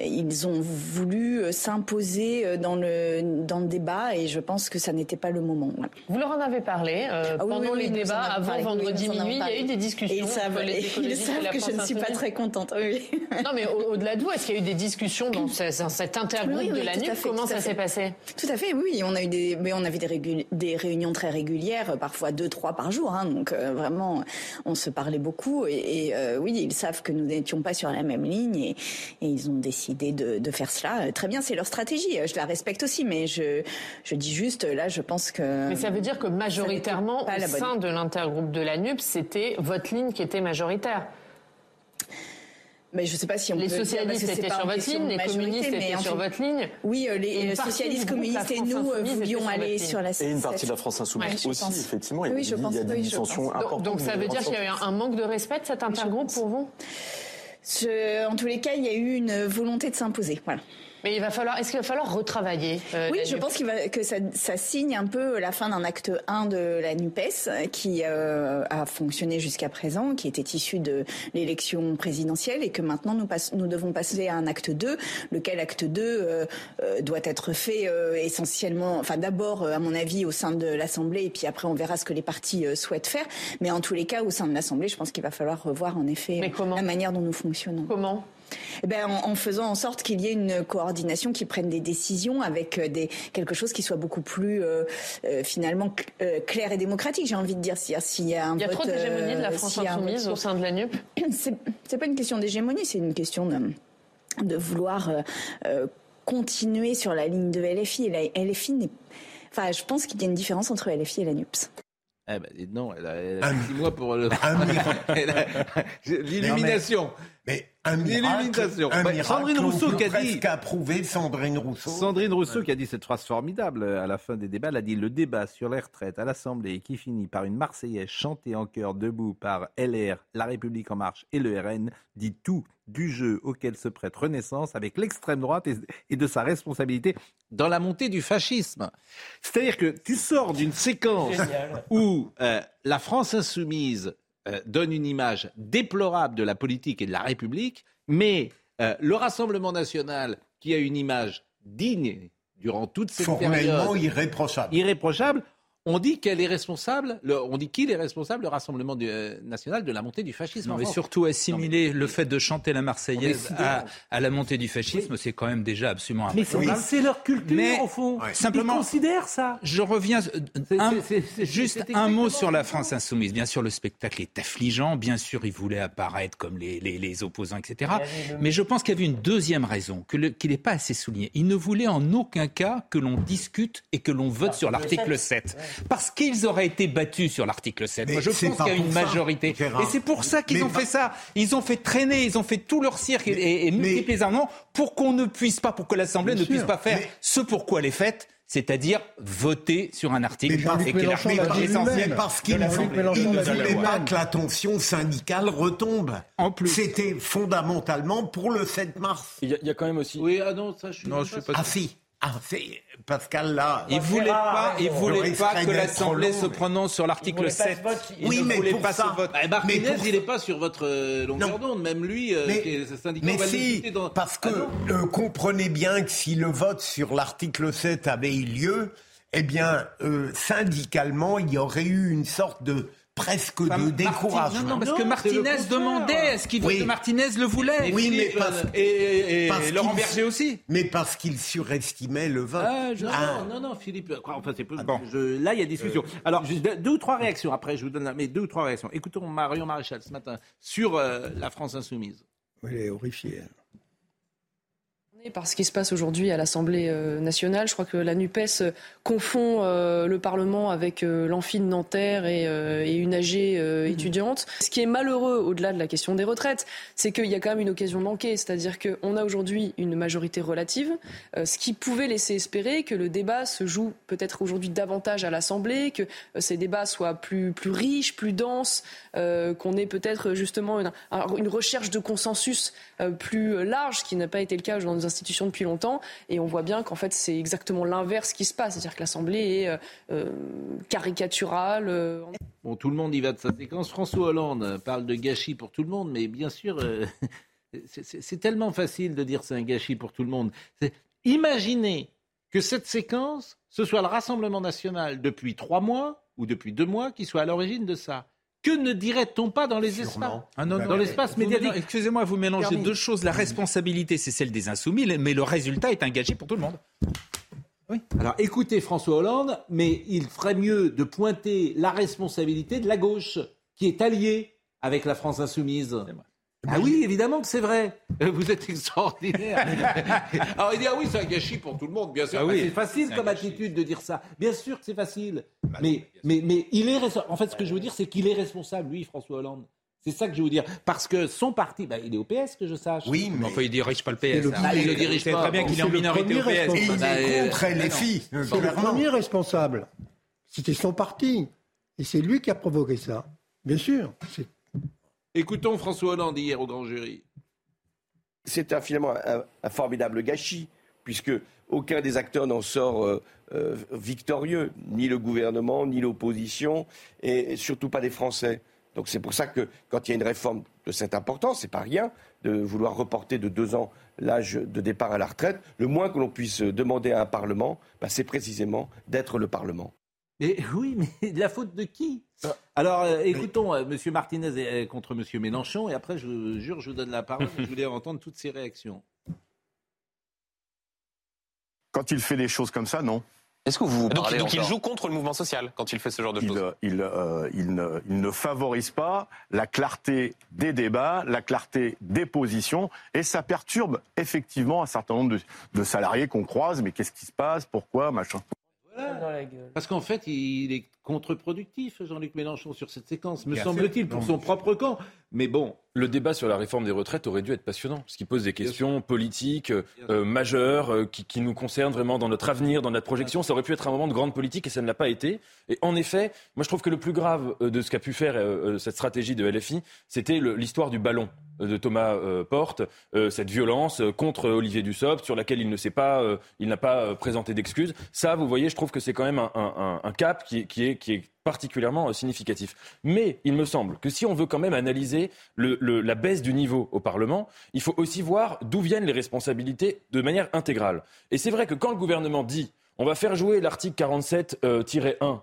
ils ont voulu euh, s'imposer euh, dans le, dans le débat et je pense que ça n'était pas le moment. Vous leur en avez parlé euh, ah pendant les débats, avant vendredi minuit, il y a eu des discussions. Et ils savent, ils savent que je ne suis pas très contente. non, mais au-delà de vous, est-ce qu'il y a eu des discussions dans, cet intergroupe de la NUP Comment ça s'est passé? Tout à fait, oui. On, a eu des, mais on avait des, des réunions très régulières, parfois deux, trois par jour. Hein, donc vraiment on se parlait beaucoup. Et, euh, oui, ils savent que nous n'étions pas sur la même ligne et, ils ont décidé de, faire cela. Très bien, c'est leur stratégie. Je la respecte aussi, mais je, dis juste, là, je pense que... Mais ça veut dire que majoritairement, au sein de l'intergroupe de la NUP, c'était votre ligne qui était majoritaire mais je sais pas si on les socialistes étaient sur votre ligne, les communistes étaient sur votre ligne. Oui, euh, les socialistes, communistes et nous euh, voulions aller sur la. Et une partie de la France insoumise aussi, effectivement. Il y a des dissensions importantes. Donc ça veut dire qu'il y a eu un manque de respect de cet intergroupe pour vous? En tous les cas, il y a eu une volonté de s'imposer. Voilà. Mais il va falloir, est-ce qu'il va falloir retravailler euh, Oui, je pense qu'il va, que ça, ça, signe un peu la fin d'un acte 1 de la NUPES qui euh, a fonctionné jusqu'à présent, qui était issu de l'élection présidentielle et que maintenant nous, passe, nous devons passer à un acte 2, lequel acte 2 euh, doit être fait essentiellement, enfin d'abord à mon avis au sein de l'Assemblée et puis après on verra ce que les partis souhaitent faire. Mais en tous les cas, au sein de l'Assemblée, je pense qu'il va falloir revoir en effet la manière dont nous fonctionnons. Comment? Eh ben, en, faisant en sorte qu'il y ait une coordination qui prenne des décisions avec des, quelque chose qui soit beaucoup plus finalement clair et démocratique, j'ai envie de dire. S'il y a, un il y a trop d'hégémonie de la France insoumise au sein de la NUP C'est pas une question d'hégémonie, c'est une question de, de vouloir continuer sur la ligne de LFI. Et la LFI n'est. Enfin, je pense qu'il y a une différence entre LFI et la NUPS. Eh ben, non, elle a, elle a six mois pour le. L'illumination. Un miracle, un miracle Sandrine Rousseau qui a dit approuvé Sandrine Rousseau. Sandrine Rousseau qui a dit cette phrase formidable à la fin des débats. Elle a dit le débat sur les retraites à l'Assemblée qui finit par une Marseillaise chantée en chœur debout par LR, La République en marche et le RN dit tout du jeu auquel se prête Renaissance avec l'extrême droite et, de sa responsabilité dans la montée du fascisme. C'est-à-dire que tu sors d'une séquence où euh, la France insoumise euh, donne une image déplorable de la politique et de la République, mais euh, le Rassemblement national, qui a une image digne durant toute cette Formellement irréprochable. Irréprochable, on dit qu'elle est responsable, on dit qu'il est responsable, le Rassemblement euh, national, de la montée du fascisme. Non, mais surtout assimiler le fait de chanter la Marseillaise à, la montée du fascisme, c'est quand même déjà absolument Mais c'est leur culture, mais, au fond. Simplement, Ils considèrent ça. Je reviens, juste un mot sur la France insoumise. Bien sûr, le spectacle est affligeant. Bien sûr, ils voulaient apparaître comme les, opposants, etc. Mais je pense qu'il y avait une deuxième raison, qu'il n'est pas assez souligné. Ils ne voulaient en aucun cas que l'on discute et que l'on vote sur l'article 7 parce qu'ils auraient été battus sur l'article 7. Moi, je pense qu'il y a une majorité. Et c'est pour ça qu'ils ont fait ça. Ils ont fait traîner, ils ont fait tout leur cirque et, et multiplier les pour qu'on ne puisse pas, pour que l'Assemblée ne puisse pas faire ce pourquoi elle est faite c'est-à-dire voter sur un article et qui est essentiel. Parce qu'il ne voulait pas que la tension syndicale retombe. En plus. C'était fondamentalement pour le 7 mars. Il y, a quand même aussi. Oui, ah non, ça je suis. Non, je suis pas. Ah si. Ah, Pascal là. Il voulait pas, il voulait pas que l'Assemblée se prononce sur l'article 7. oui, mais voulait pas ça. ce vote. Bah, Martinez, il n'est pas sur votre euh, longueur d'onde, même lui, euh, mais, qui est syndicat. Mais si, parce que ah euh, comprenez bien que si le vote sur l'article 7 avait eu lieu, eh bien, syndicalement, il y aurait eu une sorte de presque de découragement. Non, non, parce que Martinez demandait, est-ce qu'il oui. Martinez le voulait Oui, mais parce, et, et, Laurent Berger aussi. Mais parce qu'il surestimait le vote. Ah, ah. Non, non, Philippe. Enfin, c'est ah là, il y a discussion. Euh. Alors, juste deux ou trois réactions. Après, je vous donne mais deux ou trois réactions. Écoutons Marion Maréchal ce matin sur euh, la France insoumise. Oui, elle est horrifiée par ce qui se passe aujourd'hui à l'Assemblée euh, nationale. Je crois que la NUPES euh, confond euh, le Parlement avec l'amphi de Nanterre et, une AG mmh. étudiante. Ce qui est malheureux, au-delà de la question des retraites, c'est qu'il y a quand même une occasion manquée. C'est-à-dire qu'on a aujourd'hui une majorité relative, ce qui pouvait laisser espérer que le débat se joue peut-être aujourd'hui davantage à l'Assemblée, que ces débats soient plus, plus riches, plus denses, qu'on ait peut-être justement une, une, recherche de consensus plus large, ce qui n'a pas été le cas dans nos institutions depuis longtemps. Et on voit bien qu'en fait, c'est exactement l'inverse qui se passe. C'est-à-dire que l'Assemblée est euh, euh, caricaturale. Euh, bon, tout le monde y va de sa séquence. François Hollande parle de gâchis pour tout le monde, mais bien sûr, c'est tellement facile de dire c'est un gâchis pour tout le monde. Imaginez que cette séquence, ce soit le Rassemblement national depuis trois mois ou depuis deux mois qui soit à l'origine de ça. Que ne dirait-on pas dans les espaces ah Dans l'espace médiatique. Excusez-moi, vous mélangez deux choses. La responsabilité, c'est celle des insoumis, mais le résultat est engagé pour tout le monde. Oui. Alors écoutez François Hollande, mais il ferait mieux de pointer la responsabilité de la gauche, qui est alliée avec la France insoumise. Ah oui, évidemment que c'est vrai. Euh, vous êtes extraordinaire. Alors il dit ah oui, c'est un gâchis pour tout le monde, bien sûr. Ah oui, c'est facile comme attitude de dire ça. Bien sûr que c'est facile. Bah mais, mais, mais il est en fait ce que je veux dire, c'est qu'il est responsable, lui, François Hollande. C'est ça que je veux dire. Parce que son parti, bah, il est au PS, que je sache. Oui, mais. Enfin, il dirige pas le PS. Hein. il le dirige pas. très bien qu'il est en minorité au PS. il est contre les filles. C'est le premier responsable. C'était son parti. Et c'est lui qui a provoqué ça. Bien sûr. Écoutons François Hollande hier au grand jury. C'est finalement un, formidable gâchis, puisque aucun des acteurs n'en sort euh, euh, victorieux, ni le gouvernement, ni l'opposition, et surtout pas les Français. Donc c'est pour ça que quand il y a une réforme de cette importance, c'est pas rien de vouloir reporter de deux ans l'âge de départ à la retraite. Le moins que l'on puisse demander à un Parlement, bah, c'est précisément d'être le Parlement. Mais oui, mais la faute de qui? Ah. Alors, euh, écoutons M. Martinez contre M. Mélenchon, et après, je jure, je vous donne la parole, je voulais entendre toutes ces réactions. Quand il fait des choses comme ça, non. Est-ce que vous, vous donc, donc il joue contre le mouvement social quand il fait ce genre de choses euh, il, euh, il, ne, il, ne, favorise pas la clarté des débats, la clarté des positions, et ça perturbe effectivement un certain nombre de, de salariés qu'on croise. Mais qu'est-ce qui se passe? Pourquoi? Machin. Parce qu'en fait, il est contre-productif, Jean-Luc Mélenchon, sur cette séquence, me semble-t-il, pour son propre camp. Mais bon. Le débat sur la réforme des retraites aurait dû être passionnant, parce qu'il pose des questions politiques euh, majeures euh, qui, qui, nous concernent vraiment dans notre avenir, dans notre projection. Ça aurait pu être un moment de grande politique et ça ne l'a pas été. Et en effet, moi je trouve que le plus grave euh, de ce qu'a pu faire cette stratégie de LFI, c'était l'histoire du ballon de Thomas Porte, cette violence contre Olivier Dussopt, sur laquelle il ne sait pas, il n'a pas présenté d'excuses. Ça, vous voyez, je trouve que c'est quand même un, un, un cap qui, qui, est, qui est particulièrement euh, significatif. Mais il me semble que si on veut quand même analyser la baisse du niveau au Parlement, il faut aussi voir d'où viennent les responsabilités de manière intégrale. Et c'est vrai que quand le gouvernement dit on va faire jouer l'article 47-1 euh,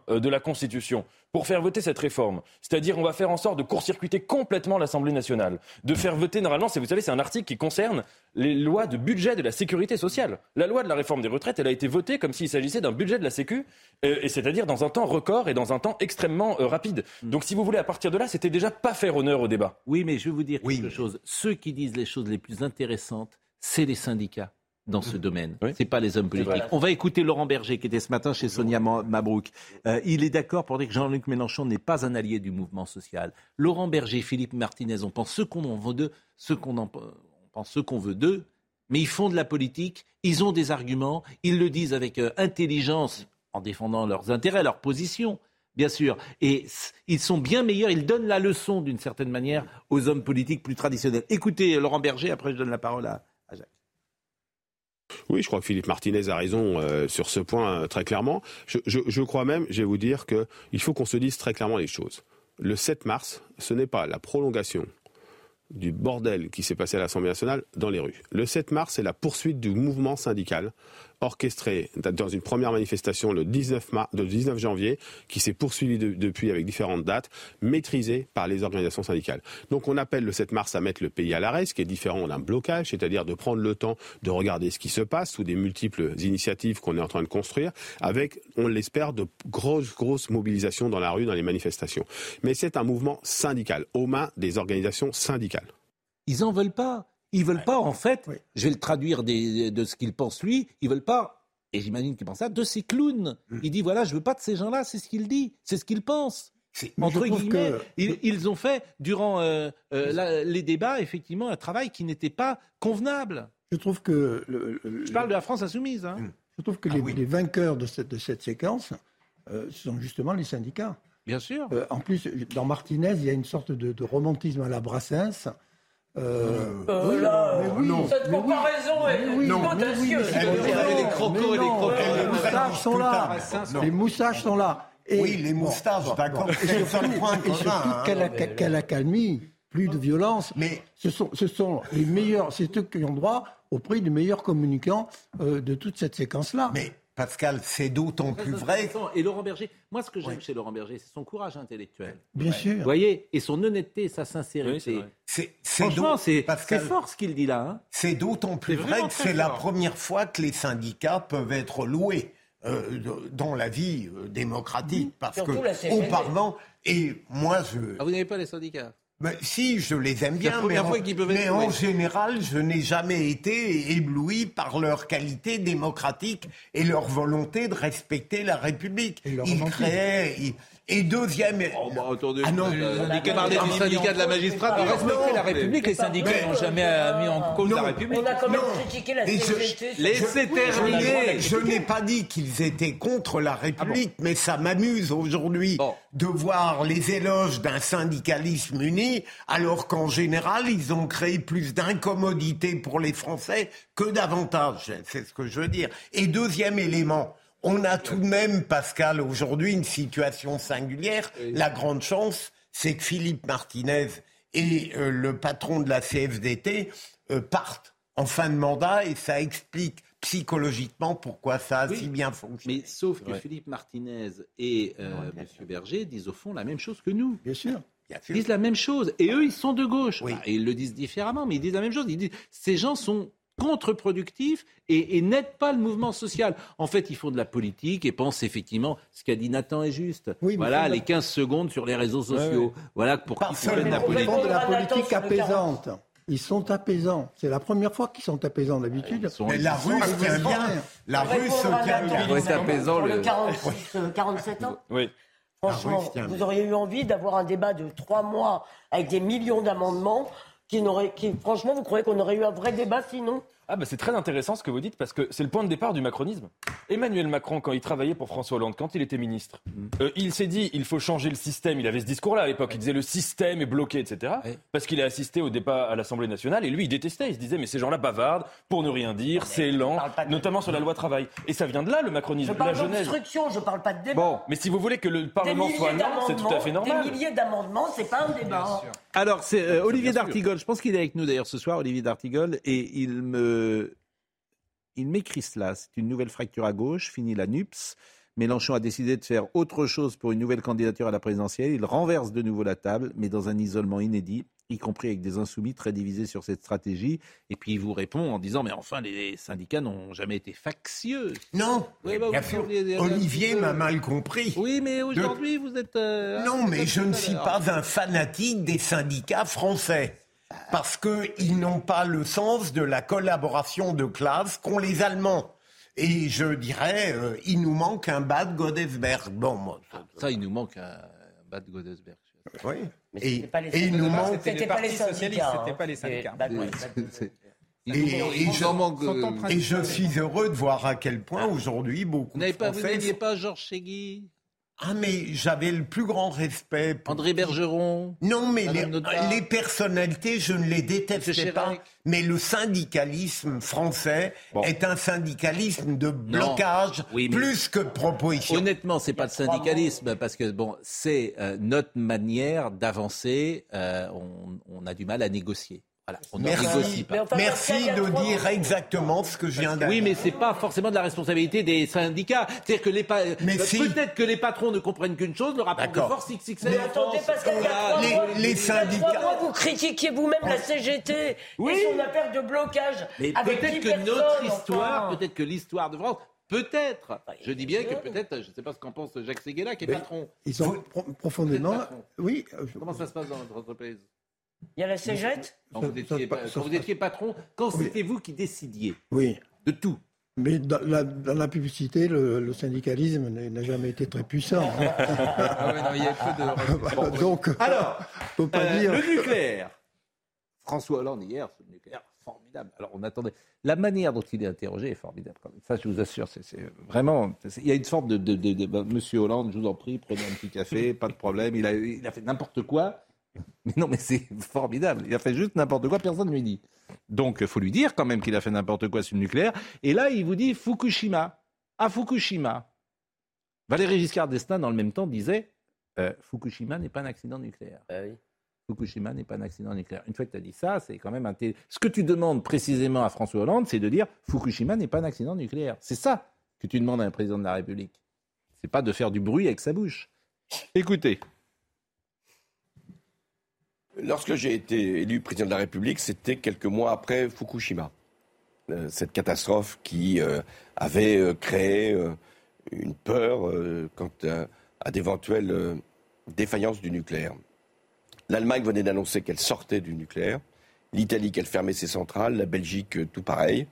euh, de la Constitution pour faire voter cette réforme. C'est-à-dire, on va faire en sorte de court-circuiter complètement l'Assemblée nationale. De faire voter, normalement, vous savez, c'est un article qui concerne les lois de budget de la sécurité sociale. La loi de la réforme des retraites, elle a été votée comme s'il s'agissait d'un budget de la Sécu, euh, et c'est-à-dire dans un temps record et dans un temps extrêmement rapide. Hmm. Donc, si vous voulez, à partir de là, c'était déjà pas faire honneur au débat. Oui, mais je vais vous dire quelque chose. Ceux qui disent les choses les plus intéressantes, c'est les syndicats dans ce domaine. Ce n'est pas les hommes politiques. On va écouter Laurent Berger qui était ce matin chez Sonia Mabrouk. Euh, il est d'accord pour dire que Jean-Luc Mélenchon n'est pas un allié du mouvement social. Laurent Berger, Philippe Martinez, on pense ce qu'on en veut d'eux, ce qu'on on pense ce qu'on veut d'eux, mais ils font de la politique, ils ont des arguments, ils le disent avec euh, intelligence en défendant leurs intérêts, leurs positions bien sûr. Et ils sont bien meilleurs, ils donnent la leçon d'une certaine manière aux hommes politiques plus traditionnels. Écoutez Laurent Berger, après je donne la parole à. Oui, je crois que Philippe Martinez a raison euh, sur ce point euh, très clairement. Je, je, je, crois même, je vais vous dire qu'il faut qu'on se dise très clairement les choses. Le 7 mars, ce n'est pas la prolongation du bordel qui s'est passé à l'Assemblée nationale dans les rues. Le 7 mars, c'est la poursuite du mouvement syndical orchestré dans une première manifestation le 19, mars, le 19 janvier, qui s'est poursuivie depuis avec différentes dates, maîtrisée par les organisations syndicales. Donc on appelle le 7 mars à mettre le pays à l'arrêt, ce qui est différent d'un blocage, c'est-à-dire de prendre le temps de regarder ce qui se passe sous des multiples initiatives qu'on est en train de construire, avec, on l'espère, de grosses, grosses mobilisations dans la rue, dans les manifestations. Mais c'est un mouvement syndical, aux mains des organisations syndicales. Ils n'en veulent pas. Ils veulent pas, en fait, je vais le traduire de ce qu'il pense lui, ils veulent pas, et j'imagine qu'il pense ça, de ces clowns. Mm. Il dit voilà, je veux pas de ces gens-là, c'est ce qu'il dit, c'est ce qu'il pense. Entre guillemets, ils, ont fait durant euh, euh, les débats effectivement un travail qui n'était pas convenable. Je trouve que je parle de la France insoumise. Hein. Mm. Je trouve que ah les, vainqueurs de cette, de cette séquence euh, sont justement les syndicats. Bien sûr. en plus, dans Martinez, il y a une sorte de, de romantisme à la Brassens euh, euh, là, oui, non. Cette comparaison est oui, audacieuse. Les crocos et les crocos. Les moustaches sont là. Les moustaches sont là. oui, les moustaches, d'accord. Et surtout, quelle accalmie, plus de violence. Mais ce sont, ce sont les meilleurs, c'est eux qui ont droit au prix du meilleur communicant euh, de toute cette séquence-là. Mais Pascal, c'est d'autant plus vrai. Et Laurent Berger, moi ce que j'aime chez Laurent Berger, c'est son courage intellectuel. Bien sûr. Vous voyez, et son honnêteté, sa sincérité. c'est Franchement, c'est fort ce qu'il dit là. Hein. C'est d'autant plus vrai que c'est la première fois que les syndicats peuvent être loués. Euh, dans la vie euh, démocratique, parce que au Parlement, et moi je... Ah, vous n'avez pas les syndicats si, je les aime bien, mais, en, mais en général, je n'ai jamais été ébloui par leur qualité démocratique et leur volonté de respecter la République. Ils créaient, et deuxième. Oh, bah, attendez, ah non, on parler du syndicat de la magistrate. Pour respecter la République, les syndicats n'ont jamais mis en cause la République. On a quand même critiqué la CGT. Laissez terminer. Je n'ai pas dit qu'ils étaient contre la République, ah mais ça m'amuse aujourd'hui de voir les éloges d'un syndicalisme uni, alors qu'en général, ils ont créé plus d'incommodité pour les Français que d'avantages. C'est ce que je veux dire. Et deuxième élément, on a tout de même, Pascal, aujourd'hui une situation singulière. La grande chance, c'est que Philippe Martinez et euh, le patron de la CFDT euh, partent en fin de mandat et ça explique psychologiquement pourquoi ça a si bien fonctionné. Mais sauf que Philippe Martinez et euh, M. Berger disent au fond la même chose que nous. Bien sûr. Ils disent la même chose. Et eux, ils sont de gauche. et ils le disent différemment, mais ils disent la même chose. Ils disent ces gens sont contre-productifs et, n'aident pas le mouvement social. En fait, ils font de la politique et pensent effectivement, ce qu'a dit Nathan est juste. voilà, les 15 secondes sur les réseaux sociaux. Voilà pour qu'ils font de la politique. de la politique apaisante. Ils sont apaisants. C'est la première fois qu'ils sont apaisants d'habitude. Mais la Russe tient bien. La Russe tient bien. Ils sont apaisants. Le 46, 47 ans. Oui. Franchement, vous auriez eu envie d'avoir un débat de trois mois avec des millions d'amendements qui, qui, franchement, vous croyez qu'on aurait eu un vrai débat sinon? Ah bah c'est très intéressant ce que vous dites parce que c'est le point de départ du macronisme. Emmanuel Macron, quand il travaillait pour François Hollande, quand il était ministre, mm. euh, il s'est dit il faut changer le système. Il avait ce discours-là à l'époque. Il disait le système est bloqué, etc. Parce qu'il a assisté au débat à l'Assemblée nationale et lui il détestait. Il se disait mais ces gens-là bavardent pour ne rien dire, c'est lent, notamment sur la loi travail. Et ça vient de là le macronisme. Je parle d'obstruction, je parle pas de débat. Bon, mais si vous voulez que le Parlement soit lent, c'est tout à fait normal. Des milliers d'amendements, c'est pas un débat. Alors c'est euh, Olivier D'Artigol. Je pense qu'il est avec nous d'ailleurs ce soir, Olivier D'Artigol, et il me il m'écrit cela. C'est une nouvelle fracture à gauche, fini la NUPS. Mélenchon a décidé de faire autre chose pour une nouvelle candidature à la présidentielle. Il renverse de nouveau la table, mais dans un isolement inédit, y compris avec des insoumis très divisés sur cette stratégie. Et puis il vous répond en disant Mais enfin, les syndicats n'ont jamais été factieux. Non, bah, Olivier m'a mal compris. Oui, mais aujourd'hui, vous êtes. Euh, non, mais je ne suis pas un fanatique des syndicats français parce qu'ils n'ont pas le sens de la collaboration de classe qu'ont les Allemands. Et je dirais, euh, il nous manque un Bad Godesberg. Bon, ça, il nous manque un Bad Godesberg. Oui. et, il nous manque. C'était pas les syndicats. C'était pas les syndicats. Et, je suis heureux de voir à quel point aujourd'hui beaucoup de Français... Vous n'aviez pas Georges Chegui ah, mais j'avais le plus grand respect. Pour... André Bergeron Non, mais les, personnalités, je ne les détestais pas. Mais le syndicalisme français est un syndicalisme de blocage plus que de proposition. Honnêtement, c'est pas de syndicalisme parce que bon, c'est euh, notre manière d'avancer. Euh, on, a du mal à négocier merci, merci de dire exactement ce que je viens de dire. Oui, mais c'est pas forcément de la responsabilité des syndicats. C'est-à-dire que les peut-être que les patrons ne comprennent qu'une chose, le rapport de force XXL. Mais attendez, a les, les syndicats. vous critiquiez vous-même la CGT oui. et son affaire de blocage. Mais peut-être que notre histoire, peut-être que l'histoire de France Peut-être. Je dis bien que peut-être, je ne sais pas ce qu'en pense Jacques Seguela, qui est patron. Ils sont profondément. Oui. Comment ça se passe dans notre entreprise il y a la cégette Quand vous étiez, patron, quand c'était vous qui décidiez Oui. De tout mais dans la, publicité, le, syndicalisme n'a jamais été très puissant. ah non, il y a peu de... Donc, alors, faut pas euh, dire... le nucléaire. François Hollande hier, ce nucléaire formidable. Alors on attendait. La manière dont il est interrogé est formidable. Ça, je vous assure, c'est vraiment. Il y a une sorte de, de, bah, Monsieur Hollande, je vous en prie, prenez un petit café, pas de problème. Il a, il a fait n'importe quoi. Mais non, mais c'est formidable. Il a fait juste n'importe quoi, personne ne lui dit. Donc, il faut lui dire quand même qu'il a fait n'importe quoi sur le nucléaire. Et là, il vous dit Fukushima. À Fukushima. Valéry Giscard d'Estaing, dans le même temps, disait euh, Fukushima n'est pas un accident nucléaire. Ah Fukushima n'est pas un accident nucléaire. Une fois que tu as dit ça, c'est quand même un. Ce que tu demandes précisément à François Hollande, c'est de dire Fukushima n'est pas un accident nucléaire. C'est ça que tu demandes à un président de la République. C'est pas de faire du bruit avec sa bouche. Écoutez. Lorsque j'ai été élu président de la République, c'était quelques mois après Fukushima. Euh, cette catastrophe qui euh, avait euh, créé une peur quant à, d'éventuelles défaillances du nucléaire. L'Allemagne venait d'annoncer qu'elle sortait du nucléaire, l'Italie qu'elle fermait ses centrales, la Belgique tout pareil.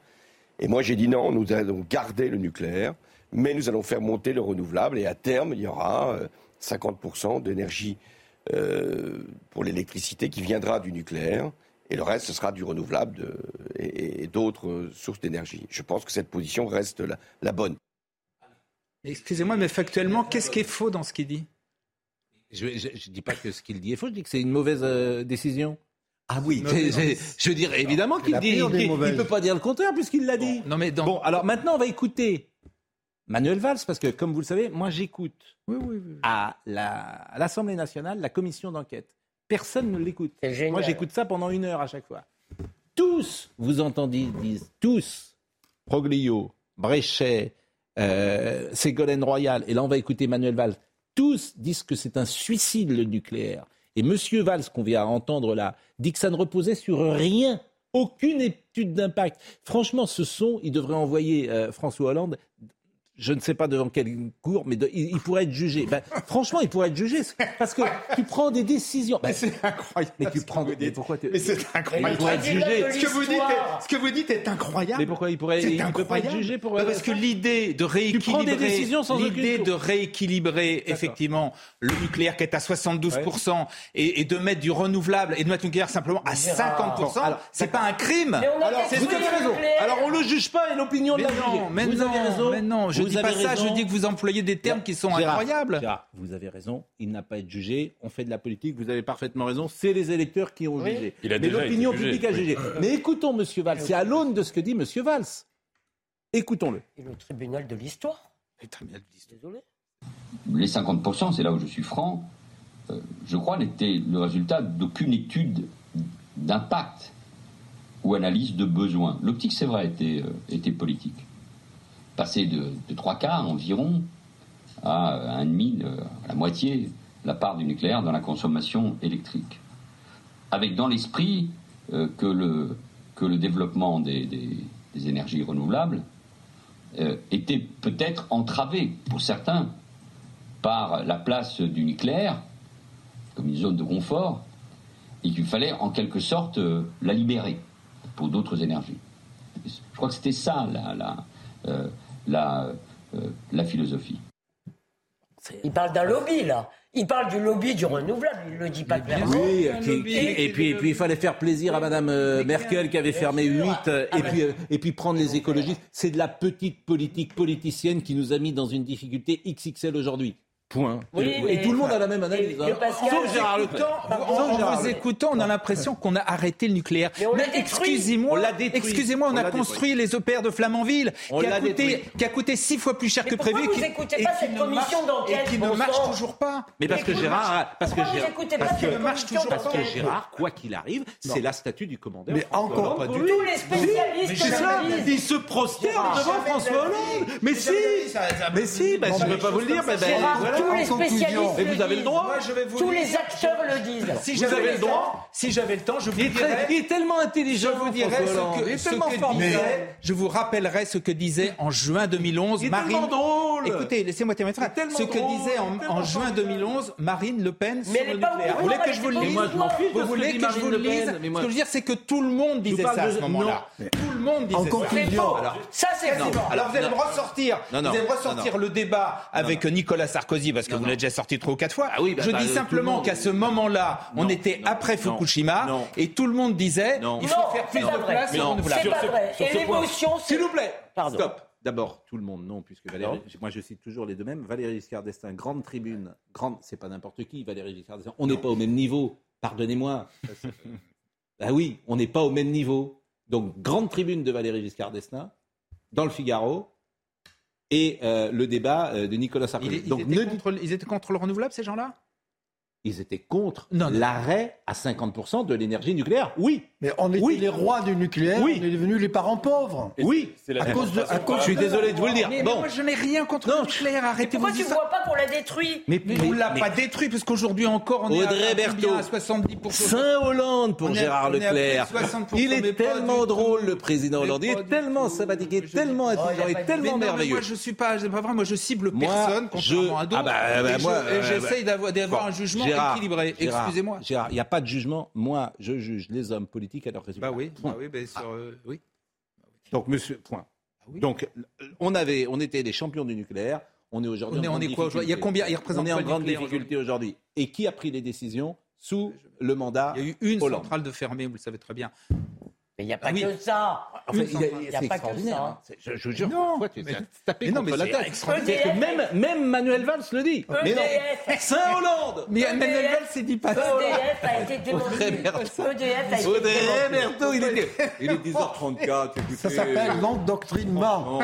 Et moi j'ai dit non, nous allons garder le nucléaire, mais nous allons faire monter le renouvelable et à terme il y aura 50% d'énergie euh, pour l'électricité qui viendra du nucléaire. Et le reste, ce sera du renouvelable et, d'autres sources d'énergie. Je pense que cette position reste la, bonne. Excusez-moi, mais factuellement, qu'est-ce qui est faux dans ce qu'il dit? Je ne dis pas que ce qu'il dit est faux, je dis que c'est une mauvaise euh, décision. Ah oui. Je veux dire, évidemment qu'il dit. Il ne peut pas dire le contraire puisqu'il l'a dit. Non, mais Bon, alors maintenant, on va écouter Manuel Valls, parce que comme vous le savez, moi j'écoute à l'Assemblée nationale la commission d'enquête. Personne ne l'écoute. Moi j'écoute ça pendant une heure à chaque fois. Tous, vous entendez, disent tous, Proglio, Bréchet, euh, Ségolène Royal, et là on va écouter Manuel Valls, tous disent que c'est un suicide le nucléaire. Et M. Valls, qu'on vient entendre là, dit que ça ne reposait sur rien, aucune étude d'impact. Franchement, ce sont, il devrait envoyer euh, François Hollande je ne sais pas devant quel cours, mais il, pourrait être jugé. Ben, franchement, il pourrait être jugé parce que tu prends des décisions. Ben, c'est incroyable. Mais tu prends. Mais pourquoi Mais c'est incroyable. Il pourrait être jugé. Ce que, vous dites est, ce que vous dites est incroyable. Mais pourquoi il pourrait il peut pas être jugé pour Parce que l'idée de rééquilibrer, l'idée de rééquilibrer effectivement le nucléaire qui est à 72 et, de mettre du renouvelable et de mettre le nucléaire simplement à 50% c'est pas un crime. Alors, vous avez raison. Alors on le juge pas et l'opinion de la Mais non, mais non. Je vous dis pas ça, je dis que vous employez des termes qui sont incroyables. vous avez raison, il n'a pas été jugé, on fait de la politique, vous avez parfaitement raison, c'est les électeurs qui ont jugé. Mais l'opinion publique a jugé. Mais écoutons M. Valls, c'est à l'aune de ce que dit M. Valls. Écoutons-le. Et le tribunal de l'histoire. Désolé. Les 50%, c'est là où je suis franc, euh, je crois, n'était le résultat d'aucune étude d'impact ou analyse de besoin. L'optique, c'est vrai, était, euh, était politique passer de, trois quarts environ à un demi, euh, à la moitié, la part du nucléaire dans la consommation électrique. Avec dans l'esprit euh, que, le, développement des, énergies renouvelables euh, était peut-être entravé pour certains par la place du nucléaire comme une zone de confort et qu'il fallait en quelque sorte la libérer pour d'autres énergies. Je crois que c'était ça la, la, euh, la philosophie. Il parle d'un lobby, là. Il parle du lobby du renouvelable, il ne le dit pas clairement. Oui, et, puis, et puis il fallait faire plaisir à Mme euh, Merkel qui avait fermé 8, euh, et, puis, et puis prendre les écologistes. C'est de la petite politique politicienne qui nous a mis dans une difficulté XXL aujourd'hui. Point. et tout le monde a la même analyse. Hein. Sauf Gérard Leclerc. En vous écoutant, on a l'impression qu'on a arrêté le nucléaire. Mais, excusez-moi, excusez-moi, on, a, construit les EPR de Flamanville, qui a, coûté, qui a coûté six fois plus cher que prévu. Vous n'écoutez pas cette commission d'enquête Et qui ne marche toujours pas. Mais parce que Gérard, parce que Gérard, parce que marche toujours parce que Gérard, quoi qu'il arrive, c'est la statue du commandeur. Mais encore pas du tout. Tous les spécialistes. Il se prosterne devant François Hollande. Mais si, mais si, je ne peux pas vous le dire. Tous les spécialistes. Et vous avez le droit. Tous les acteurs le disent. Si j'avais le droit, si j'avais le temps, je vous dirais. Il est tellement intelligent. Je vous dirais ce que disait. Je vous rappellerai ce que disait en juin 2011 Marine. Écoutez, laissez-moi terminer. Ce que disait en juin 2011 Marine Le Pen sur le nucléaire. Vous voulez que je vous le lise Vous voulez que je vous le lise Ce que je veux dire, c'est que tout le monde disait ça à ce moment-là. Monde disait. En conclusion, ça c'est Alors vous allez me ressortir, vous allez ressortir le débat avec Nicolas Sarkozy parce que vous l'avez déjà sorti trois ou quatre fois. Ah bah, je bah, dis simplement qu'à ce moment-là, on était après Fukushima et tout le monde disait il faut faire plus de place C'est pas vrai. Et l'émotion, s'il vous plaît. Stop. D'abord, tout le monde, non, puisque Valérie, moi je cite toujours les deux mêmes. Valérie Giscard d'Estaing, grande tribune, grande, c'est pas n'importe qui, Valérie Giscard d'Estaing. On n'est pas au même niveau, pardonnez-moi. ah oui, on n'est pas au même niveau. Donc, grande tribune de Valérie Giscard d'Estaing, dans le Figaro, et euh, le débat euh, de Nicolas Sarkozy. Donc, ils étaient contre le renouvelable, ces gens-là? Ils étaient contre l'arrêt à 50% de l'énergie nucléaire. Oui. Mais on était les rois du nucléaire, oui. on est devenus les parents pauvres. oui. à cause de, à cause je suis désolé de vous le dire. Mais, bon. moi, je n'ai rien contre le nucléaire. Arrêtez Pourquoi tu ne vois pas qu'on l'a détruit Mais, on ne l'a pas détruit, parce qu'aujourd'hui encore, on Audrey est à, 70%. Saint-Hollande pour Gérard Leclerc. Il est tellement drôle, le président Hollande. Il est tellement sympathique, est tellement intelligent, est tellement merveilleux. Moi, je suis pas, pas vrai. Moi, je cible personne, contrairement à d'autres. Ah bah, bah, et j'essaye d'avoir un jugement équilibré. Excusez-moi. Gérard, il n'y a pas de jugement. Moi, je juge les hommes politiques à leurs résultats. Bah oui, bah oui, ben sur, euh, oui. Donc, monsieur, point. Ah Donc, on, avait, on était des champions du nucléaire. On est aujourd'hui. On est, on est quoi Il y a combien? Il représente On est en grande difficulté aujourd'hui. Et qui a pris les décisions sous le mandat Il y a eu une centrale de fermée, vous le savez très bien. Mais il n'y a pas que ça. il n'y a, pas que ça. Hein. Je, je jure, non, quoi, tu mais, tapé contre la tête. Même, même Manuel Valls le dit. EDF mais non. Saint-Hollande Mais Manuel Valls s'est dit pas ça. EDF a été démontré. EDF a été Audrey Berthaud, il est, il est 10h34. Ça s'appelle l'endoctrinement.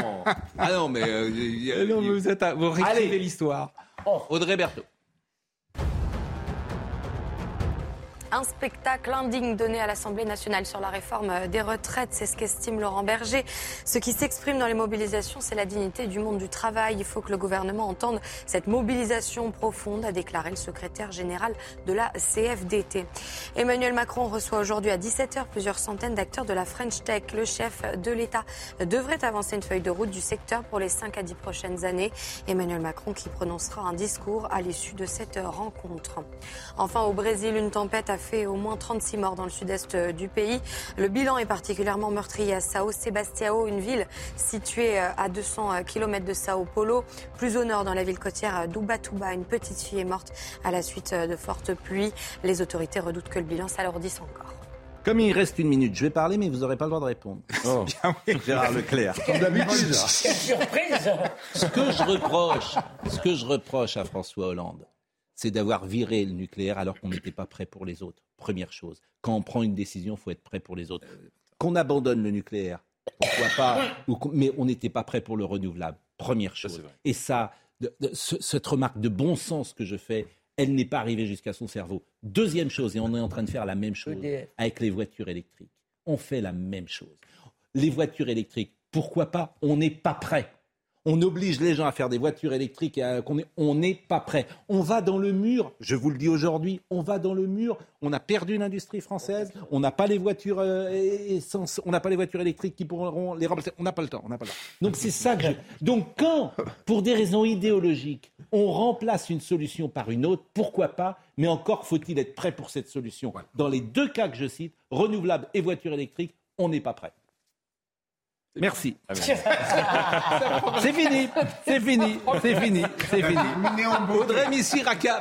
Ah non, mais... Euh, non, vous, êtes vous réécrivez l'histoire. Audrey Berthaud. Un spectacle indigne donné à l'Assemblée nationale sur la réforme des retraites, c'est ce qu'estime Laurent Berger. Ce qui s'exprime dans les mobilisations, c'est la dignité du monde du travail. Il faut que le gouvernement entende cette mobilisation profonde, a déclaré le secrétaire général de la CFDT. Emmanuel Macron reçoit aujourd'hui à 17h plusieurs centaines d'acteurs de la French Tech. Le chef de l'État devrait avancer une feuille de route du secteur pour les 5 à 10 prochaines années. Emmanuel Macron qui prononcera un discours à l'issue de cette rencontre. Enfin, au Brésil, une tempête a au moins 36 morts dans le sud-est du pays. Le bilan est particulièrement meurtrier à Sao Sebastião, une ville située à 200 km de Sao Paulo. Plus au nord, dans la ville côtière d'Ubatuba, une petite fille est morte à la suite de fortes pluies. Les autorités redoutent que le bilan s'alourdisse encore. Comme il reste une minute, je vais parler, mais vous n'aurez pas le droit de répondre. Oh. Gérard Leclerc. Quelle surprise Ce que je reproche, ce que je reproche à François Hollande, c'est d'avoir viré le nucléaire alors qu'on n'était pas prêt pour les autres. Première chose. Quand on prend une décision, il faut être prêt pour les autres. Qu'on abandonne le nucléaire, pourquoi pas, mais on n'était pas prêt pour le renouvelable. Première chose. Et ça, cette remarque de bon sens que je fais, elle n'est pas arrivée jusqu'à son cerveau. Deuxième chose, et on est en train de faire la même chose avec les voitures électriques. On fait la même chose. Les voitures électriques, pourquoi pas On n'est pas prêt on oblige les gens à faire des voitures électriques et on n'est pas prêt. On va dans le mur, je vous le dis aujourd'hui, on va dans le mur. On a perdu l'industrie française, on n'a pas les voitures euh, essence, on n'a pas les voitures électriques qui pourront les remplacer. On n'a pas le temps, on n'a pas le temps. Donc c'est ça que je... Donc quand, pour des raisons idéologiques, on remplace une solution par une autre, pourquoi pas? Mais encore faut-il être prêt pour cette solution. Dans les deux cas que je cite, renouvelables et voitures électriques, on n'est pas prêt. Merci. Ah, c'est fini, c'est fini, c'est fini, c'est fini. Audrey Missiraka.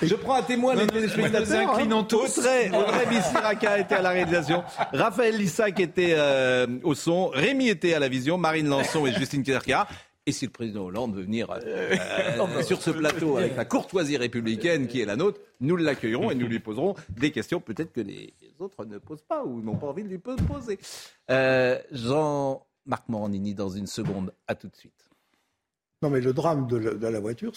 Je prends à témoin les téléspectateurs. Hein. Audrey, Audrey Missiraka était à la réalisation. Raphaël Lissac était euh, au son. Rémi était à la vision. Marine Lançon et Justine Kerka. Et si le président Hollande veut venir euh, euh, sur ce plateau avec la courtoisie républicaine qui est la nôtre, nous l'accueillerons et nous lui poserons des questions peut-être que les autres ne posent pas ou n'ont pas envie de lui poser. Euh, Jean-Marc Morandini dans une seconde. À tout de suite. Non mais le drame de la voiture,